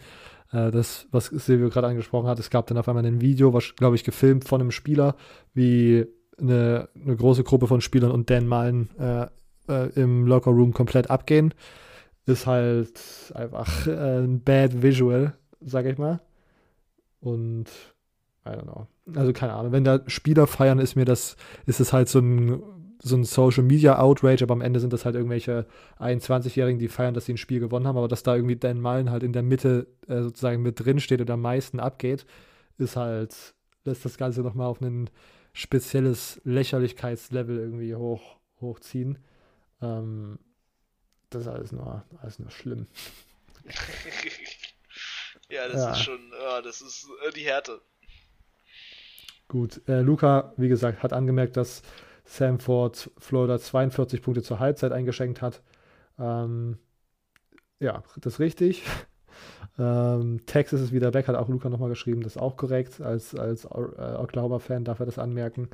Äh, das, was Silvio gerade angesprochen hat, es gab dann auf einmal ein Video, was, glaube ich, gefilmt von einem Spieler, wie eine, eine große Gruppe von Spielern und Dan Mullen äh, äh, im Locker Room komplett abgehen, ist halt einfach äh, ein bad visual, sag ich mal. Und I don't know. Also keine Ahnung, wenn da Spieler feiern, ist mir das, ist es halt so ein, so ein Social Media Outrage, aber am Ende sind das halt irgendwelche 21-Jährigen, die feiern, dass sie ein Spiel gewonnen haben, aber dass da irgendwie Dan Mullen halt in der Mitte äh, sozusagen mit drin steht und am meisten abgeht, ist halt, lässt das Ganze nochmal auf ein spezielles Lächerlichkeitslevel irgendwie hoch, hochziehen. Ähm, das ist alles nur, alles nur schlimm. ja, das ja. ist schon, ja, das ist äh, die Härte. Gut, äh, Luca, wie gesagt, hat angemerkt, dass Samford Florida 42 Punkte zur Halbzeit eingeschenkt hat. Ähm, ja, das ist richtig. ähm, Texas ist wieder weg, hat auch Luca nochmal geschrieben, das ist auch korrekt. Als, als äh, Oklahoma-Fan darf er das anmerken.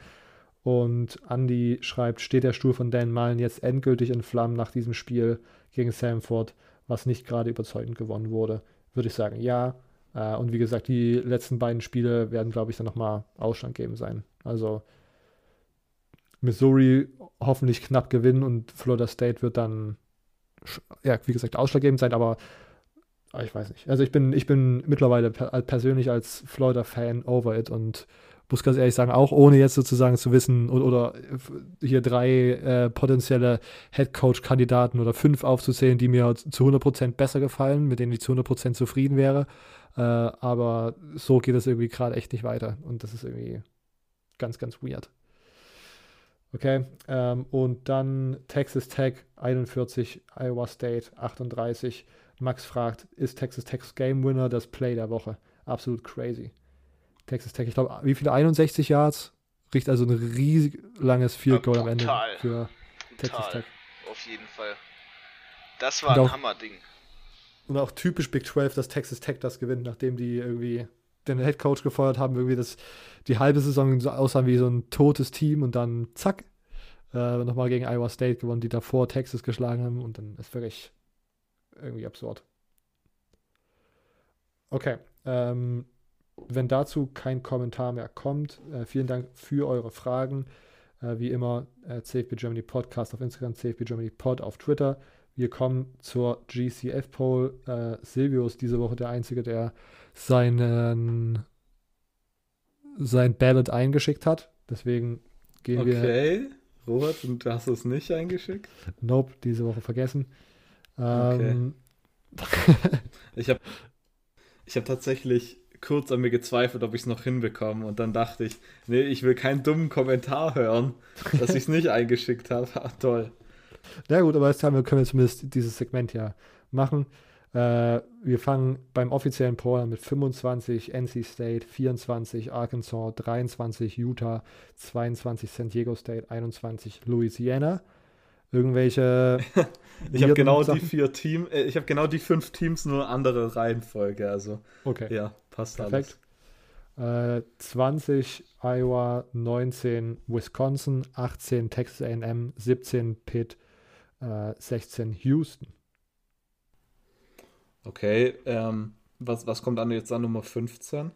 Und Andy schreibt, steht der Stuhl von Dan Mullen jetzt endgültig in Flammen nach diesem Spiel gegen Samford, was nicht gerade überzeugend gewonnen wurde? Würde ich sagen, ja. Äh, und wie gesagt, die letzten beiden Spiele werden, glaube ich, dann nochmal ausschlaggebend sein. Also Missouri hoffentlich knapp gewinnen und Florida State wird dann, ja, wie gesagt, ausschlaggebend sein, aber ich weiß nicht. Also ich bin, ich bin mittlerweile per persönlich als Florida-Fan over it und muss ganz ehrlich sagen, auch ohne jetzt sozusagen zu wissen oder, oder hier drei äh, potenzielle Head-Coach-Kandidaten oder fünf aufzuzählen, die mir zu 100% besser gefallen, mit denen ich zu 100% zufrieden wäre. Äh, aber so geht es irgendwie gerade echt nicht weiter und das ist irgendwie ganz, ganz weird. Okay, ähm, und dann Texas Tech 41, Iowa State 38. Max fragt, ist Texas Tech's Game Winner das Play der Woche? Absolut crazy. Texas Tech. Ich glaube, wie viele 61 Yards? Riecht also ein riesig langes Field Goal am Ende für Texas Tech. Auf jeden Fall. Das war und ein Hammerding. Und auch typisch Big 12, dass Texas Tech das gewinnt, nachdem die irgendwie den Head Coach gefeuert haben, irgendwie das, die halbe Saison so aussahen wie so ein totes Team und dann zack, äh, nochmal gegen Iowa State gewonnen, die davor Texas geschlagen haben und dann ist wirklich irgendwie absurd. Okay, ähm, wenn dazu kein Kommentar mehr kommt, äh, vielen Dank für eure Fragen. Äh, wie immer, äh, CFB Germany Podcast auf Instagram, CFB Germany Pod auf Twitter. Wir kommen zur GCF Poll. Äh, Silvio ist diese Woche der Einzige, der seinen sein Ballot eingeschickt hat. Deswegen gehen okay. wir. Okay, Robert, du hast es nicht eingeschickt? Nope, diese Woche vergessen. Ähm, okay. ich habe ich hab tatsächlich kurz an mir gezweifelt, ob ich es noch hinbekomme. Und dann dachte ich, nee, ich will keinen dummen Kommentar hören, dass ich es nicht eingeschickt habe. Ah, toll. Na gut, aber jetzt haben wir, können wir zumindest dieses Segment ja machen. Äh, wir fangen beim offiziellen Poll mit 25 NC State, 24 Arkansas, 23 Utah, 22 San Diego State, 21 Louisiana irgendwelche. ich habe genau Sachen? die vier Teams, äh, ich habe genau die fünf Teams, nur andere Reihenfolge. Also, okay. Ja, passt Perfekt. alles. Äh, 20 Iowa, 19 Wisconsin, 18 Texas AM, 17 Pitt, äh, 16 Houston. Okay, ähm, was, was kommt an jetzt an Nummer 15?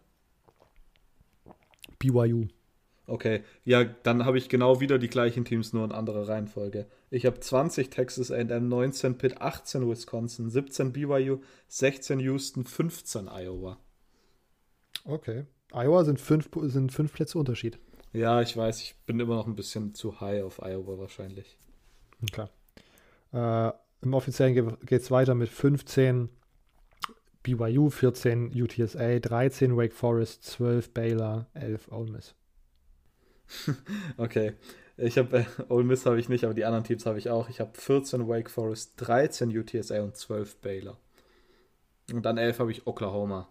BYU. Okay, ja, dann habe ich genau wieder die gleichen Teams, nur in anderer Reihenfolge. Ich habe 20 Texas AM, 19 Pitt, 18 Wisconsin, 17 BYU, 16 Houston, 15 Iowa. Okay. Iowa sind fünf, sind fünf Plätze Unterschied. Ja, ich weiß, ich bin immer noch ein bisschen zu high auf Iowa wahrscheinlich. Okay. Äh, Im offiziellen geht es weiter mit 15 BYU, 14 UTSA, 13 Wake Forest, 12 Baylor, 11 Ole Miss. okay. Ich habe äh, Ole Miss habe ich nicht, aber die anderen Teams habe ich auch. Ich habe 14 Wake Forest, 13 UTSA und 12 Baylor. Und dann 11 habe ich Oklahoma.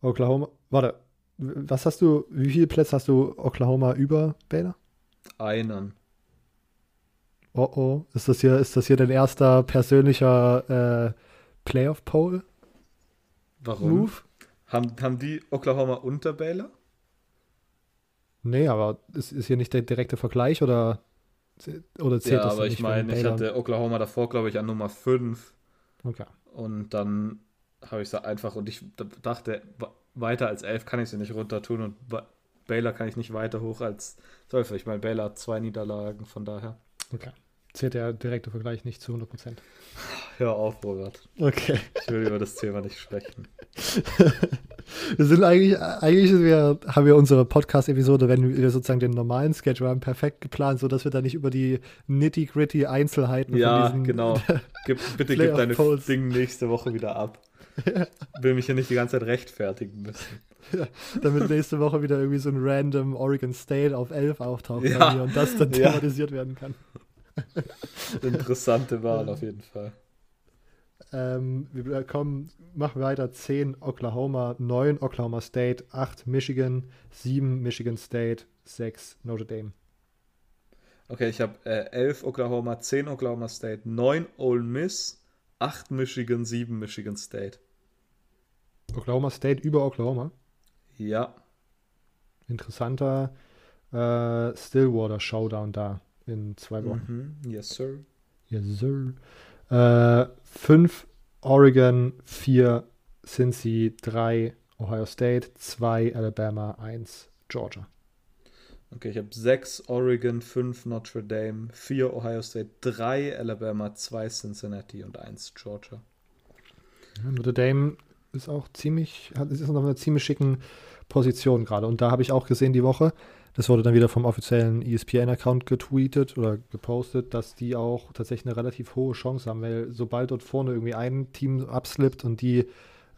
Oklahoma, warte, was hast du, wie viele Plätze hast du Oklahoma über Baylor? Einen. Oh oh, ist das hier, ist das hier dein erster persönlicher äh, Playoff-Poll? Warum? Move? Haben, haben die Oklahoma unter Baylor? Nee, aber ist, ist hier nicht der direkte Vergleich oder, oder zählt ja, das aber ich meine, ich hatte Oklahoma davor, glaube ich, an Nummer 5. Okay. Und dann habe ich es einfach, und ich dachte, weiter als 11 kann ich sie nicht runter tun und Baylor kann ich nicht weiter hoch als 12. Ich meine, Baylor hat zwei Niederlagen, von daher. Okay. Zählt der direkte Vergleich nicht zu 100 Prozent. Hör auf, Robert. Okay. Ich will über das Thema nicht sprechen. wir sind eigentlich, eigentlich wir, haben wir unsere Podcast-Episode, wenn wir sozusagen den normalen Schedule haben, perfekt geplant, sodass wir da nicht über die nitty-gritty Einzelheiten Ja, von diesen genau. Gib, bitte gib deine. Dinge nächste Woche wieder ab. Will mich hier nicht die ganze Zeit rechtfertigen müssen. damit nächste Woche wieder irgendwie so ein random Oregon State auf 11 auftaucht Ja. und das dann Ja. thematisiert werden kann. Interessante Wahl auf jeden Fall. Ähm, wir kommen, machen weiter 10 Oklahoma, 9 Oklahoma State, 8 Michigan, 7 Michigan State, 6 Notre Dame. Okay, ich habe äh, 11 Oklahoma, 10 Oklahoma State, 9 Ole Miss, 8 Michigan, 7 Michigan State. Oklahoma State über Oklahoma. Ja, Interessanter äh, Stillwater Showdown da in zwei Wochen. mhm. yes sir. Yes, sir. Äh, 5 Oregon, 4 Cincy, 3 Ohio State, 2 Alabama, 1 Georgia. Okay, ich habe 6 Oregon, 5 Notre Dame, 4 Ohio State, 3 Alabama, 2 Cincinnati und 1 Georgia. Ja, Notre Dame ist auch ziemlich, hat, ist noch in einer ziemlich schicken Position gerade. Und da habe ich auch gesehen die Woche, das wurde dann wieder vom offiziellen ESPN-Account getweetet oder gepostet, dass die auch tatsächlich eine relativ hohe Chance haben, weil sobald dort vorne irgendwie ein Team abslippt und die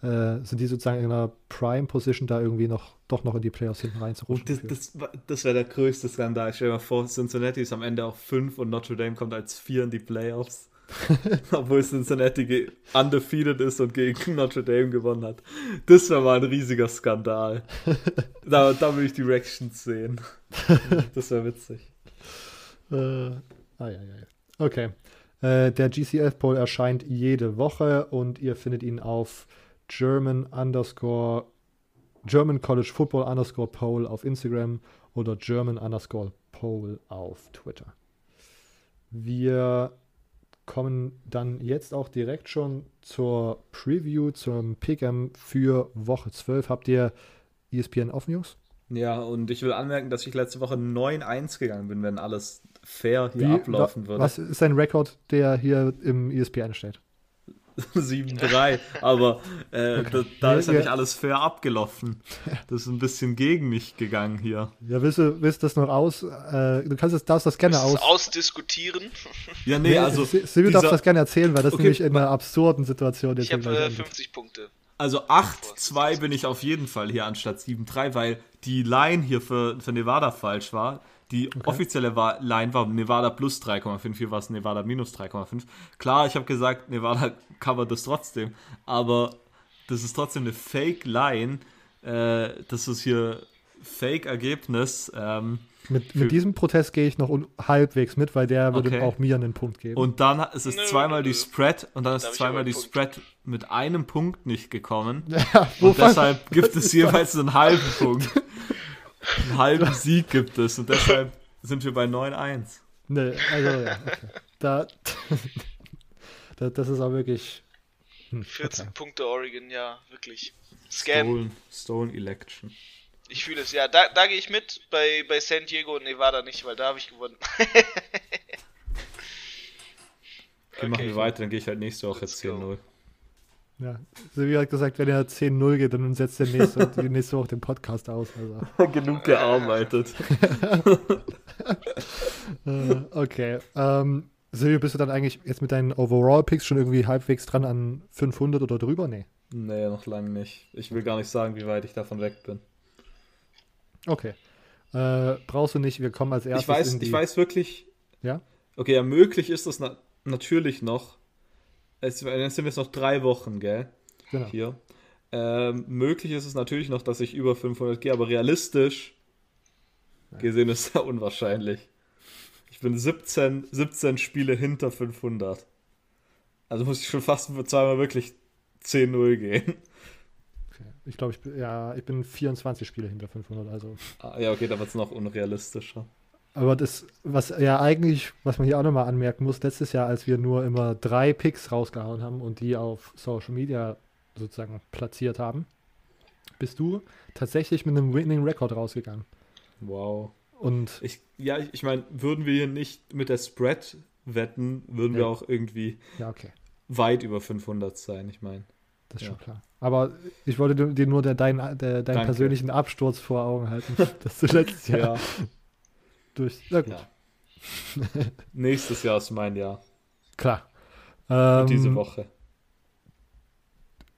äh, sind die sozusagen in einer Prime-Position, da irgendwie noch doch noch in die Playoffs hinten reinzurutschen. Das, das, das wäre der größte Skandal. Stell dir mal vor, Cincinnati ist am Ende auf 5 und Notre Dame kommt als 4 in die Playoffs. Obwohl Cincinnati undefeated ist und gegen Notre Dame gewonnen hat. Das wäre mal ein riesiger Skandal. Da, da will ich die Reactions sehen. Das wäre witzig. Äh, ah, ja, ja, ja. Okay. Äh, der GCF-Poll erscheint jede Woche und ihr findet ihn auf German underscore German College Football underscore Poll auf Instagram oder German underscore Poll auf Twitter. Wir kommen dann jetzt auch direkt schon zur Preview, zum Pick'em für Woche 12. Habt ihr ESPN offen, Jungs? Ja, und ich will anmerken, dass ich letzte Woche 9-1 gegangen bin, wenn alles fair hier Wie- ablaufen würde. Was ist ein Rekord, der hier im ESPN steht? 7-3, aber äh, Okay. da, da Ja, ist ja nicht alles fair abgelaufen. Das ist ein bisschen gegen mich gegangen hier. Ja, willst du, willst du das noch aus? Äh, du kannst das, darfst das gerne aus. ausdiskutieren. Ja, nee, also, Si- Silvio darf das gerne erzählen, weil das Okay, nämlich in einer absurden Situation jetzt Ich habe äh, endet. 50 Punkte. also 8-2 bin ich auf jeden Fall hier anstatt 7-3, weil die Line hier für, für Nevada falsch war. Die offizielle war, Line war Nevada plus 3,5, hier war es Nevada minus 3,5. Klar, ich habe gesagt, Nevada covert das trotzdem, aber das ist trotzdem eine Fake-Line. Äh, das ist hier Fake-Ergebnis. Ähm, Mit, mit diesem Protest gehe ich noch halbwegs mit, weil der würde Okay. auch mir einen Punkt geben. Und dann ist es Nö, zweimal nö, die. Spread und dann ist Darf zweimal die Punkt? Spread mit einem Punkt nicht gekommen. ja, Und deshalb gibt es jeweils einen halben Punkt. Einen halben Sieg gibt es und deshalb sind wir bei 9-1. das? Nee, also ja, okay. Da, da, das ist auch wirklich. Hm, 14 okay. Punkte Oregon, ja, wirklich. Scam. Stolen, Stolen Election. Ich fühle es, ja. Da, da gehe ich mit, bei, bei San Diego und Nevada nicht, weil da habe ich gewonnen. Okay, machen wir weiter, dann gehe ich halt nächste Woche go. 10-0. Ja. Silvio hat gesagt, wenn er 10-0 geht, dann setzt er nächste, die nächste Woche den Podcast aus. Also. Genug gearbeitet. Äh, okay. Ähm, Silvio, bist du dann eigentlich jetzt mit deinen Overall-Picks schon irgendwie halbwegs dran an 500 oder drüber? Nee. Nee, noch lange nicht. Ich will gar nicht sagen, wie weit ich davon weg bin. Okay. Äh, brauchst du nicht, wir kommen als erstes Ich weiß, die... ich weiß wirklich, Ja? Okay, ja, möglich ist das na natürlich noch. Es, es sind jetzt noch drei Wochen, gell? Genau. Hier. Ähm, möglich ist es natürlich noch, dass ich über 500 gehe, aber realistisch gesehen ist es ja unwahrscheinlich. Ich bin 17, 17 Spiele hinter 500. Also muss ich schon fast zweimal wirklich 10-0 gehen. Okay. Ich glaube, ich, bin- ja, ich bin 24 Spiele hinter 500, also... Ah, ja, okay, da wird es noch unrealistischer. Aber das, was ja eigentlich, was man hier auch nochmal anmerken muss, letztes Jahr, als wir nur immer drei Picks rausgehauen haben und die auf Social Media sozusagen platziert haben, bist du tatsächlich mit einem Winning Record rausgegangen. Wow. Und Ich, ja, ich, ich meine, würden wir hier nicht mit der Spread wetten, würden wir Ja. auch irgendwie ja, okay, weit über 500 sein. Ich meine, das ist Ja. schon klar. Aber ich wollte dir nur der, dein, der, deinen Danke. persönlichen Absturz vor Augen halten, dass du letztes Jahr ja, durch. Na gut, ja. Nächstes Jahr ist mein Jahr. klar. Ähm, diese Woche.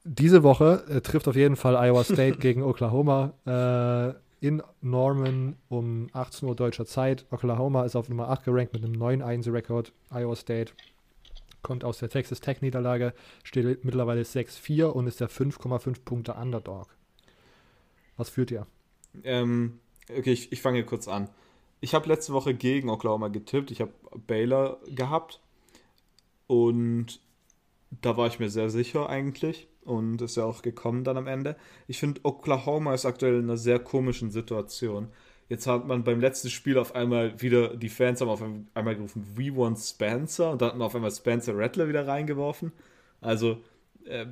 Diese Woche äh, trifft auf jeden Fall Iowa State gegen Oklahoma äh, in Norman um 18 Uhr deutscher Zeit. Oklahoma ist auf Nummer 8 gerankt mit einem 9-1-Rekord. Iowa State kommt aus der Texas Tech-Niederlage, steht mittlerweile 6-4 und ist der 5,5 Punkte Underdog. Was führt ihr? Ähm, okay, ich, ich fange kurz an. Ich habe letzte Woche gegen Oklahoma getippt. Ich habe Baylor gehabt. Und da war ich mir sehr sicher eigentlich. Und ist ja auch gekommen dann am Ende. Ich finde, Oklahoma ist aktuell in einer sehr komischen Situation. Jetzt hat man beim letzten Spiel auf einmal wieder, die Fans haben auf einmal gerufen, we want Spencer. Und dann hat man auf einmal Spencer Rattler wieder reingeworfen. Also, äh,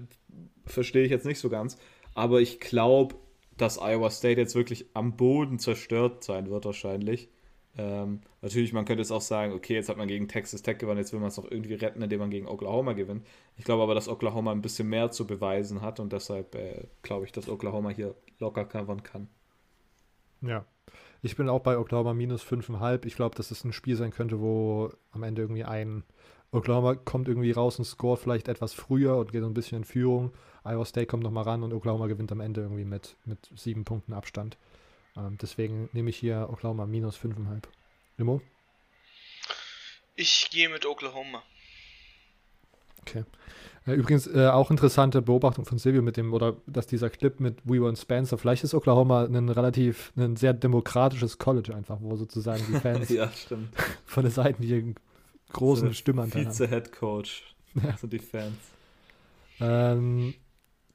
verstehe ich jetzt nicht so ganz. Aber ich glaube, dass Iowa State jetzt wirklich am Boden zerstört sein wird wahrscheinlich. Ähm, natürlich, man könnte es auch sagen, okay, jetzt hat man gegen Texas Tech gewonnen, jetzt will man es noch irgendwie retten, indem man gegen Oklahoma gewinnt. Ich glaube aber, dass Oklahoma ein bisschen mehr zu beweisen hat und deshalb äh, glaube ich, dass Oklahoma hier locker covern kann. Ja. Ich bin auch bei Oklahoma minus 5,5. Ich glaube, dass es ein Spiel sein könnte, wo am Ende irgendwie ein Oklahoma kommt irgendwie raus und scoret vielleicht etwas früher und geht so ein bisschen in Führung. Iowa State kommt nochmal ran und Oklahoma gewinnt am Ende irgendwie mit, mit sieben Punkten Abstand. Ähm, deswegen nehme ich hier Oklahoma minus 5,5. Limo? Ich gehe mit Oklahoma. Okay. Äh, übrigens äh, auch interessante Beobachtung von Silvio mit dem, oder dass dieser Clip mit We Want Spencer, vielleicht ist Oklahoma ein relativ, ein sehr demokratisches College einfach, wo sozusagen die Fans ja, stimmt. von der Seite die großen Stimmanteil haben. Vize-Head Coach Ja. sind die Fans. Ähm,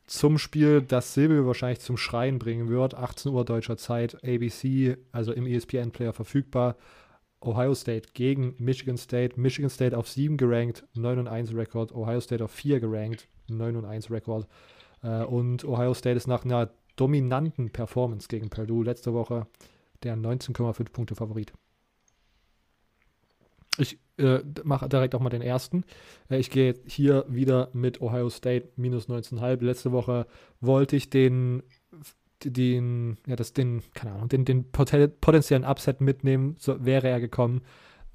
zum Spiel, das Silvio wahrscheinlich zum Schreien bringen wird, 18 Uhr deutscher Zeit, ABC, also im ESPN-Player verfügbar. Ohio State gegen Michigan State. Michigan State auf 7 gerankt, 9 und 1 Rekord. Ohio State auf 4 gerankt, 9 und 1 Rekord. Äh, und Ohio State ist nach einer dominanten Performance gegen Purdue letzte Woche der 19,5 Punkte Favorit. Ich äh, mache direkt auch mal den ersten. Äh, ich gehe hier wieder mit Ohio State minus 19,5. Letzte Woche wollte ich den, den, ja, das, den, keine Ahnung, den, den poten- potenziellen Upset mitnehmen, so wäre er gekommen.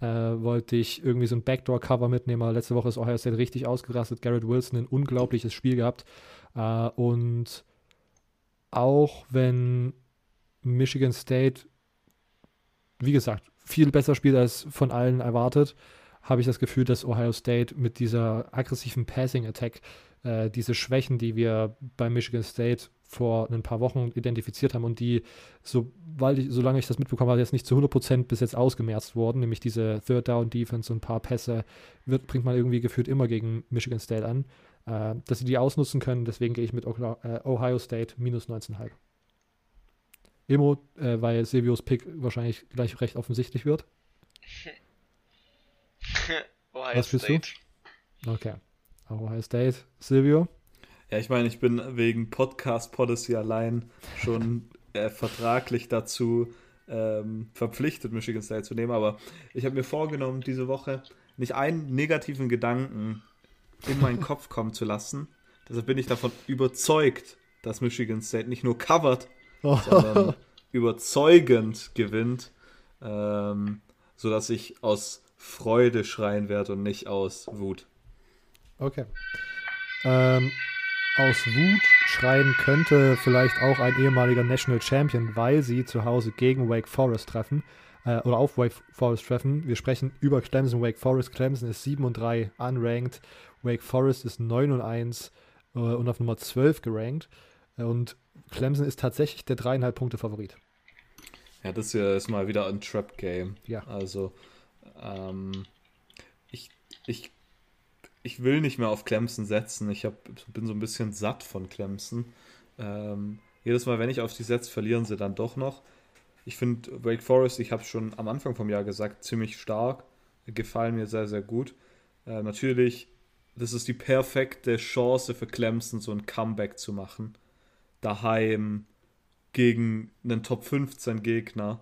Äh, wollte ich irgendwie so ein Backdoor-Cover mitnehmen, aber letzte Woche ist Ohio State richtig ausgerastet. Garrett Wilson ein unglaubliches Spiel gehabt. Äh, und auch wenn Michigan State, wie gesagt, viel besser spielt als von allen erwartet, habe ich das Gefühl, dass Ohio State mit dieser aggressiven Passing Attack äh, diese Schwächen, die wir bei Michigan State vor ein paar Wochen identifiziert haben und die, so, weil ich, solange ich das mitbekommen habe, jetzt nicht zu 100% bis jetzt ausgemerzt wurden, nämlich diese Third Down Defense und ein paar Pässe, wird, bringt man irgendwie gefühlt immer gegen Michigan State an, äh, dass sie die ausnutzen können. Deswegen gehe ich mit Okla äh, Ohio State minus 19,5. Emo, äh, weil Silvios Pick wahrscheinlich gleich recht offensichtlich wird. Ohio Was du? State. Okay. Ohio State. Silvio? Ja, ich meine, ich bin wegen Podcast Policy allein schon äh, vertraglich dazu ähm, verpflichtet, Michigan State zu nehmen, aber ich habe mir vorgenommen, diese Woche nicht einen negativen Gedanken in meinen Kopf kommen zu lassen. Deshalb bin ich davon überzeugt, dass Michigan State nicht nur covert, sondern überzeugend gewinnt, ähm, sodass ich aus Freude schreien werde und nicht aus Wut. Okay. Ähm, aus Wut schreien könnte vielleicht auch ein ehemaliger National Champion, weil sie zu Hause gegen Wake Forest treffen. Äh, oder auf Wake Forest treffen. Wir sprechen über Clemson, Wake Forest. Clemson ist 7 und 3 unranked. Wake Forest ist 9 und 1 äh, und auf Nummer 12 gerankt. Äh, und Clemson ist tatsächlich der dreieinhalb Punkte Favorit. Ja, das hier ist mal wieder ein Trap-Game. Ja. Also, ähm, ich, ich, ich will nicht mehr auf Clemson setzen. Ich hab, bin so ein bisschen satt von Clemson. Ähm, jedes Mal, wenn ich auf die setze, verlieren sie dann doch noch. Ich finde Wake Forest, ich habe schon am Anfang vom Jahr gesagt, ziemlich stark. Gefallen mir sehr, sehr gut. Äh, natürlich, das ist die perfekte Chance für Clemson, so ein Comeback zu machen. Daheim gegen einen Top 15 Gegner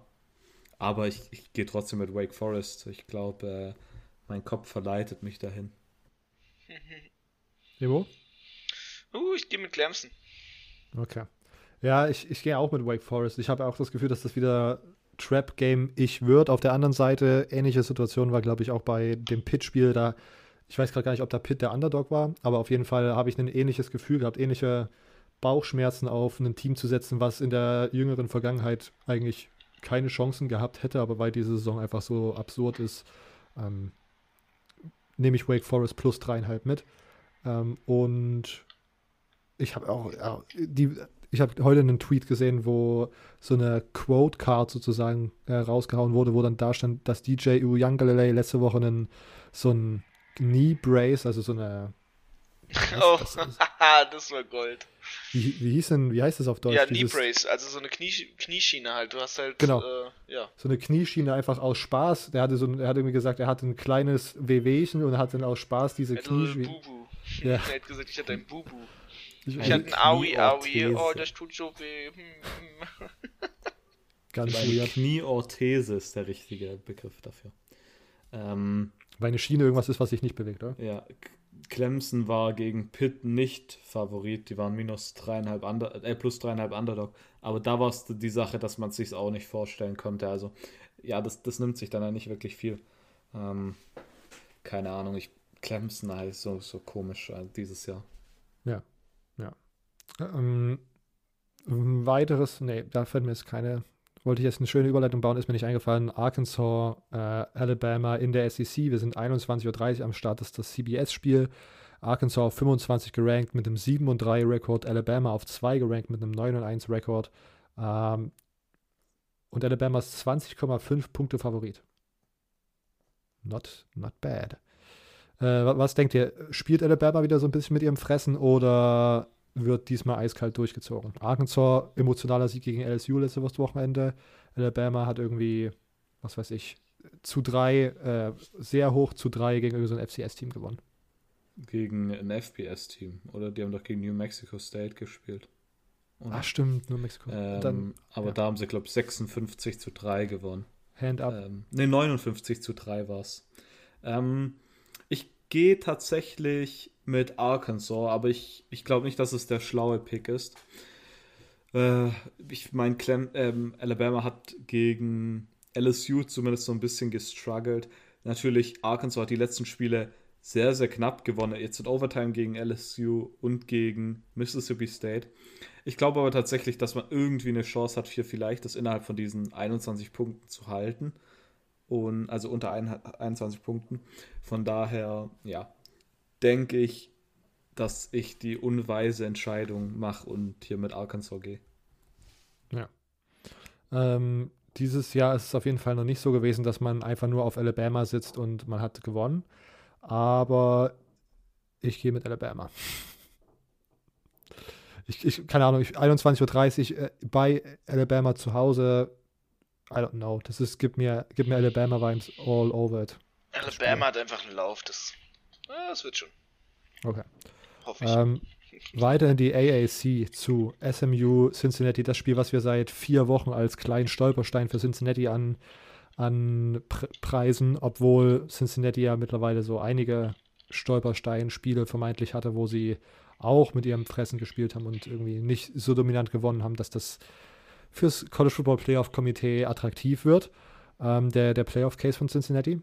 Aber ich, ich gehe trotzdem mit Wake Forest. Ich glaube, äh, mein Kopf verleitet mich dahin. Ivo? Uh, ich gehe mit Clemson. Okay. Ja, ich, ich gehe auch mit Wake Forest. Ich habe auch das Gefühl, dass das wieder Trap-Game ich wird. Auf der anderen Seite, ähnliche Situation war, glaube ich, auch bei dem Pitt-Spiel. Da, ich weiß gerade gar nicht, ob da Pitt der Underdog war, aber auf jeden Fall habe ich ein ähnliches Gefühl gehabt, ähnliche Bauchschmerzen auf ein Team zu setzen, was in der jüngeren Vergangenheit eigentlich keine Chancen gehabt hätte, aber weil diese Saison einfach so absurd ist, ähm, nehme ich Wake Forest plus dreieinhalb mit. Ähm, und ich habe auch, ja, die, ich habe heute einen Tweet gesehen, wo so eine Quote-Card sozusagen äh, rausgehauen wurde, wo dann da stand, dass DJ Uyangalele letzte Woche einen, so ein Knee Brace, also so eine. Oh, das, das war Gold. Wie, wie hieß denn, wie heißt das auf Deutsch? Ja, Knee Brace, also so eine Knie, Knieschiene halt. Du hast halt, genau. Äh, ja. So eine Knieschiene einfach aus Spaß. Der hatte so, er hat irgendwie gesagt, er hatte ein kleines Wehwehchen und hat dann aus Spaß diese Knieschiene. Bubu. Ja. Er hat gesagt, ich hatte ein Bubu. Ich, ich hatte ein Aui, Aui, oh, das tut so weh. Hm. Ganz weird. Knieorthese ist der richtige Begriff dafür. Ähm, Weil eine Schiene irgendwas ist, was sich nicht bewegt, oder? Ja, Clemson war gegen Pitt nicht Favorit. Die waren minus dreieinhalb Under, äh, plus dreieinhalb Underdog. Aber da war es die Sache, dass man es sich auch nicht vorstellen konnte. Also, ja, das, das nimmt sich dann ja nicht wirklich viel. Ähm, keine Ahnung, ich Clemson halt so, so komisch äh, dieses Jahr. Ja, ja. Ähm, weiteres, nee, da fällt mir jetzt keine, wollte ich jetzt eine schöne Überleitung bauen, ist mir nicht eingefallen. Arkansas, äh, Alabama in der SEC. Wir sind 21.30 Uhr am Start, das ist das CBS-Spiel. Arkansas auf 25 gerankt mit einem 7 und 3 Rekord, Alabama auf 2 gerankt mit einem 9 und 1 Rekord. Ähm, und Alabama ist 20,5 Punkte Favorit. Not, not bad. Äh, was denkt ihr? Spielt Alabama wieder so ein bisschen mit ihrem Fressen oder wird diesmal eiskalt durchgezogen? Arkansas, emotionaler Sieg gegen LSU letztes Wochenende. Alabama hat irgendwie, was weiß ich, zu drei, äh, sehr hoch zu drei gegen so ein FCS-Team gewonnen. Gegen ein FBS-Team, oder? Die haben doch gegen New Mexico State gespielt. Und, Ach, stimmt, New Mexico. Ähm, Dann, aber ja. da haben sie, glaube ich, 56 zu 3 gewonnen. Hand up. Ähm, ne, 59 zu 3 war es. Ähm, gehe tatsächlich mit Arkansas, aber ich, ich glaube nicht, dass es der schlaue Pick ist. Äh, ich meine, ähm, Alabama hat gegen LSU zumindest so ein bisschen gestruggelt. Natürlich, Arkansas hat die letzten Spiele sehr, sehr knapp gewonnen. Jetzt in Overtime gegen LSU und gegen Mississippi State. Ich glaube aber tatsächlich, dass man irgendwie eine Chance hat, hier vielleicht das innerhalb von diesen 21 Punkten zu halten und also unter 21 Punkten. Von daher, ja, denke ich, dass ich die unweise Entscheidung mache und hier mit Arkansas gehe. Ja. Ähm, dieses Jahr ist es auf jeden Fall noch nicht so gewesen, dass man einfach nur auf Alabama sitzt und man hat gewonnen. Aber ich gehe mit Alabama. Ich, ich keine Ahnung, 21.30 Uhr äh, bei Alabama zu Hause I don't know. Das ist, gibt mir, gibt mir Alabama Vibes all over it. Alabama hat einfach einen Lauf. Das, das wird schon. Okay. Hoffe ich. Ähm, weiter in die AAC zu SMU Cincinnati. Das Spiel, was wir seit vier Wochen als kleinen Stolperstein für Cincinnati an, an Preisen, obwohl Cincinnati ja mittlerweile so einige Stolperstein-Spiele vermeintlich hatte, wo sie auch mit ihrem Fressen gespielt haben und irgendwie nicht so dominant gewonnen haben, dass das fürs College Football Playoff Komitee attraktiv wird. Ähm, der, der Playoff Case von Cincinnati.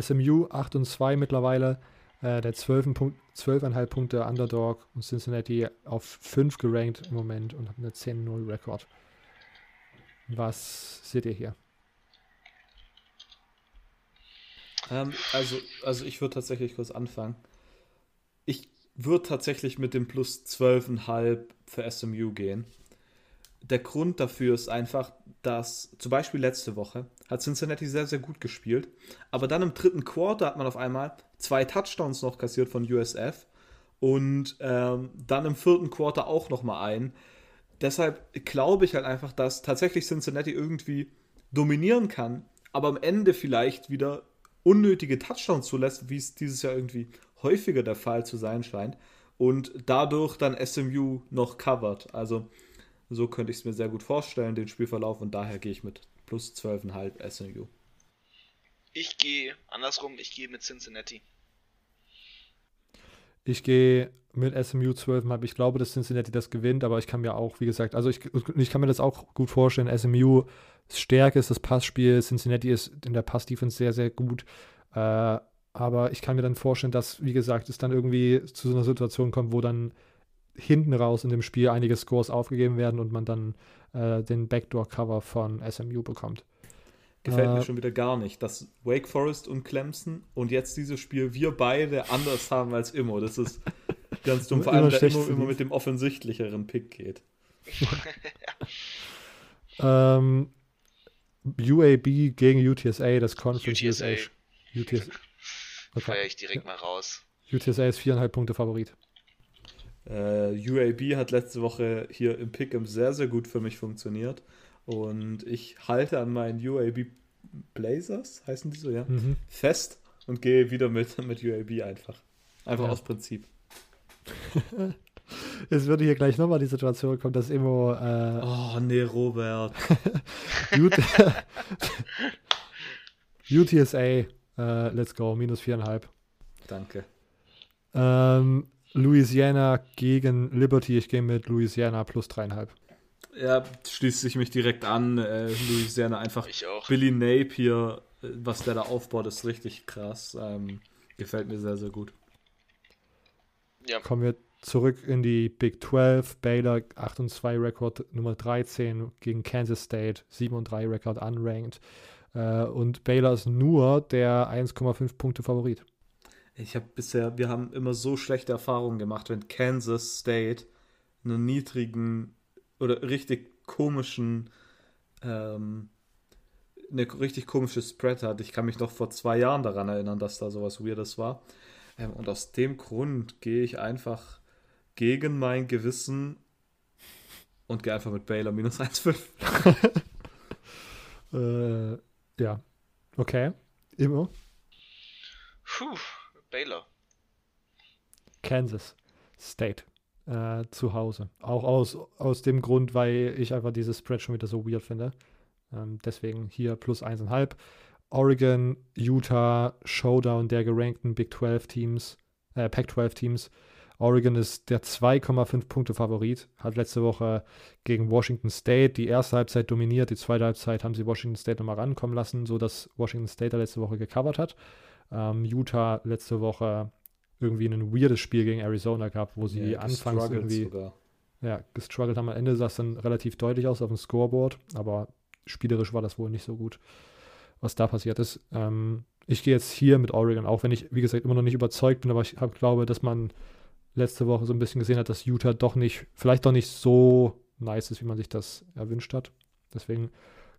SMU 8 und 2 mittlerweile, äh, der 12 Punkt, 12,5 Punkte Underdog und Cincinnati auf 5 gerankt im Moment und hat eine 10-0 Rekord. Was seht ihr hier? Ähm, also, also ich würde tatsächlich kurz anfangen. Ich würde tatsächlich mit dem plus 12,5 für SMU gehen der Grund dafür ist einfach, dass zum Beispiel letzte Woche hat Cincinnati sehr, sehr gut gespielt, aber dann im dritten Quarter hat man auf einmal zwei Touchdowns noch kassiert von USF und ähm, dann im vierten Quarter auch nochmal einen. Deshalb glaube ich halt einfach, dass tatsächlich Cincinnati irgendwie dominieren kann, aber am Ende vielleicht wieder unnötige Touchdowns zulässt, wie es dieses Jahr irgendwie häufiger der Fall zu sein scheint und dadurch dann SMU noch covert. Also so könnte ich es mir sehr gut vorstellen, den Spielverlauf, und daher gehe ich mit plus 12,5 SMU. Ich gehe andersrum, ich gehe mit Cincinnati. Ich gehe mit SMU 12,5. Ich glaube, dass Cincinnati das gewinnt, aber ich kann mir auch, wie gesagt, also ich, ich kann mir das auch gut vorstellen. SMU Stärke ist das Passspiel. Cincinnati ist in der Pass-Defense sehr, sehr gut. Äh, aber ich kann mir dann vorstellen, dass, wie gesagt, es dann irgendwie zu so einer Situation kommt, wo dann hinten raus in dem Spiel einige Scores aufgegeben werden und man dann äh, den Backdoor-Cover von SMU bekommt. Gefällt Äh, mir schon wieder gar nicht, dass Wake Forest und Clemson und jetzt dieses Spiel wir beide anders haben als Immo. Das ist ganz dumm, vor Immer allem für immer die. mit dem offensichtlicheren Pick geht. Ähm, UAB gegen UTSA, das Conference UTSA. UTSA, Feier okay. ich direkt mal raus. UTSA ist viereinhalb Punkte Favorit. Äh, UAB hat letzte Woche hier im Pick'em sehr, sehr gut für mich funktioniert. Und ich halte an meinen UAB Blazers, heißen die so, ja, Mhm. fest und gehe wieder mit, mit UAB einfach. Einfach Ja. aus Prinzip. Es würde hier gleich nochmal die Situation kommen, dass Immo äh, Oh, nee, Robert. UT UTSA, äh, let's go, minus viereinhalb. Danke. Ähm, Louisiana gegen Liberty, ich gehe mit Louisiana plus dreieinhalb. Ja, schließt sich mich direkt an. Äh, Louisiana einfach. Ich auch. Billy Napier, äh, was der da aufbaut, ist richtig krass. Ähm, gefällt mir sehr, sehr gut. Ja, Kommen wir zurück in die Big 12. Baylor 8 und 2 Rekord Nummer 13 gegen Kansas State, 7 und 3 Rekord unranked. Äh, und Baylor ist nur der 1,5 Punkte Favorit. Ich habe bisher, wir haben immer so schlechte Erfahrungen gemacht, wenn Kansas State einen niedrigen oder richtig komischen, ähm, eine richtig komische Spread hat. Ich kann mich noch vor zwei Jahren daran erinnern, dass da sowas Weirdes war. Ähm, und aus dem Grund gehe ich einfach gegen mein Gewissen und gehe einfach mit Baylor minus 1,5. Äh, ja, okay. Immer. Puh, Baylor. Kansas State äh, zu Hause. Auch aus, aus dem Grund, weil ich einfach dieses Spread schon wieder so weird finde. Ähm, deswegen hier plus 1,5. Oregon, Utah, Showdown der gerankten Big 12 Teams, äh, Pac 12 Teams. Oregon ist der 2,5 Punkte Favorit, hat letzte Woche gegen Washington State die erste Halbzeit dominiert, die zweite Halbzeit haben sie Washington State nochmal rankommen lassen, sodass Washington State da letzte Woche gecovert hat. Ähm, Utah letzte Woche irgendwie ein weirdes Spiel gegen Arizona gehabt, wo sie Ja, anfangs irgendwie sogar. ja, gestruggelt haben. Am Ende sah es dann relativ deutlich aus auf dem Scoreboard, aber spielerisch war das wohl nicht so gut, was da passiert ist. Ähm, ich gehe jetzt hier mit Oregon, auch wenn ich, wie gesagt, immer noch nicht überzeugt bin, aber ich hab, glaube, dass man letzte Woche so ein bisschen gesehen hat, dass Utah doch nicht, vielleicht doch nicht so nice ist, wie man sich das erwünscht hat. Deswegen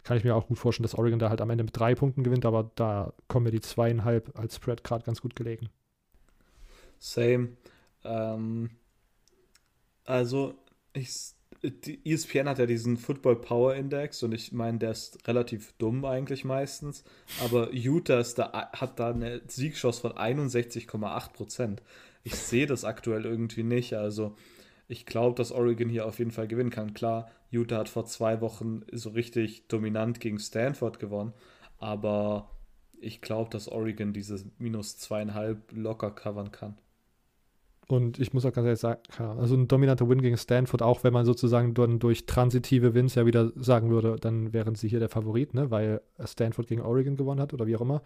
kann ich mir auch gut vorstellen, dass Oregon da halt am Ende mit drei Punkten gewinnt, aber da kommen mir die zweieinhalb als Spread gerade ganz gut gelegen. Same. Ähm, also, ich, die ESPN hat ja diesen Football Power Index und ich meine, der ist relativ dumm eigentlich meistens. Aber Utah ist da, hat da eine Siegchance von 61,8 Prozent. Ich sehe das aktuell irgendwie nicht. Also, ich glaube, dass Oregon hier auf jeden Fall gewinnen kann. Klar, Utah hat vor zwei Wochen so richtig dominant gegen Stanford gewonnen. Aber ich glaube, dass Oregon dieses minus zweieinhalb locker covern kann. Und ich muss auch ganz ehrlich sagen, also ein dominanter Win gegen Stanford, auch wenn man sozusagen dann durch transitive Wins ja wieder sagen würde, dann wären sie hier der Favorit, ne? weil Stanford gegen Oregon gewonnen hat oder wie auch immer.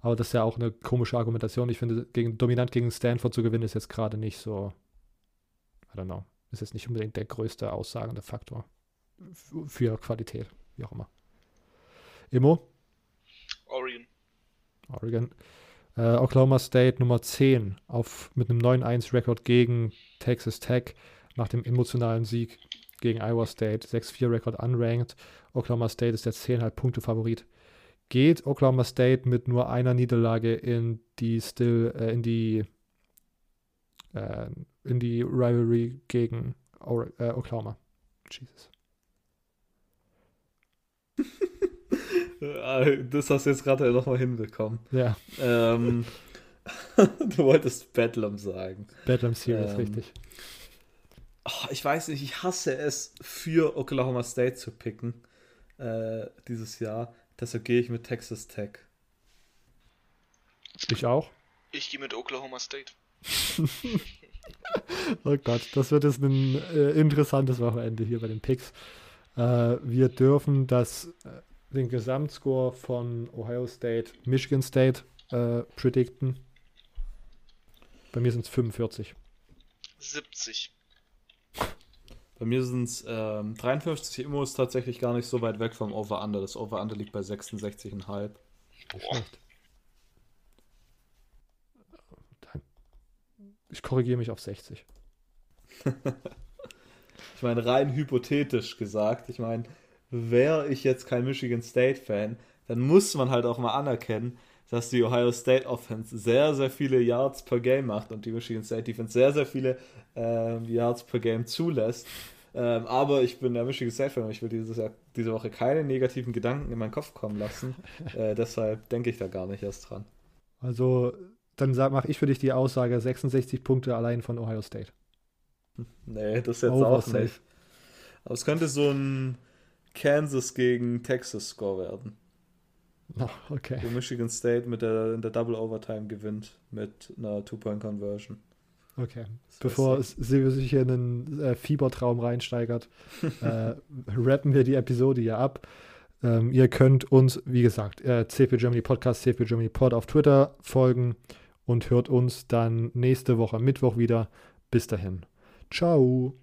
Aber das ist ja auch eine komische Argumentation. Ich finde, gegen, dominant gegen Stanford zu gewinnen ist jetzt gerade nicht so, I don't know, ist jetzt nicht unbedingt der größte aussagende Faktor für Qualität, wie auch immer. Immo, Oregon. Oregon. Äh, Oklahoma State Nummer 10 auf, mit einem 9-1-Rekord gegen Texas Tech nach dem emotionalen Sieg gegen Iowa State. 6-4-Rekord unranked. Oklahoma State ist der 10,5 Punkte Favorit. Geht Oklahoma State mit nur einer Niederlage in die still äh, in die äh, in die Rivalry gegen äh, Oklahoma. Jesus. Das hast du jetzt gerade nochmal hinbekommen. Ja, Ähm, du wolltest Bedlam sagen. Bedlam Series, Ähm, richtig. Oh, ich weiß nicht, ich hasse es, für Oklahoma State zu picken. äh, dieses Jahr. Deshalb gehe ich mit Texas Tech. Ich auch. Ich gehe mit Oklahoma State. oh Gott, das wird jetzt ein äh, interessantes Wochenende hier bei den Picks. Äh, wir dürfen das, äh, den Gesamtscore von Ohio State, Michigan State äh, predikten. Bei mir sind es 45. 70. Bei mir sind es ähm, 53. Immo ist tatsächlich gar nicht so weit weg vom Over-Under. Das Over-Under liegt bei 66,5. Schlecht. Ich korrigiere mich auf 60. ich meine, rein hypothetisch gesagt, ich meine, wäre ich jetzt kein Michigan State-Fan, dann muss man halt auch mal anerkennen, dass die Ohio State Offense sehr, sehr viele Yards per Game macht und die Michigan State Defense sehr, sehr viele äh, Yards per Game zulässt. Ähm, aber ich bin der Michigan State Fan und ich will dieses Jahr, diese Woche keine negativen Gedanken in meinen Kopf kommen lassen. äh, deshalb denke ich da gar nicht erst dran. Also dann mache ich für dich die Aussage 66 Punkte allein von Ohio State. Nee, das jetzt auch nicht. Aber es könnte so ein Kansas gegen Texas Score werden. Oh, okay. Wo Michigan State mit der, in der Double Overtime gewinnt mit einer Two-Point-Conversion. Okay. Das Bevor Silvio sich hier in einen äh, Fiebertraum reinsteigert, äh, rappen wir die Episode hier ab. Ähm, ihr könnt uns, wie gesagt, äh, CP Germany Podcast, CP Germany Pod auf Twitter folgen und hört uns dann nächste Woche Mittwoch wieder. Bis dahin. Ciao.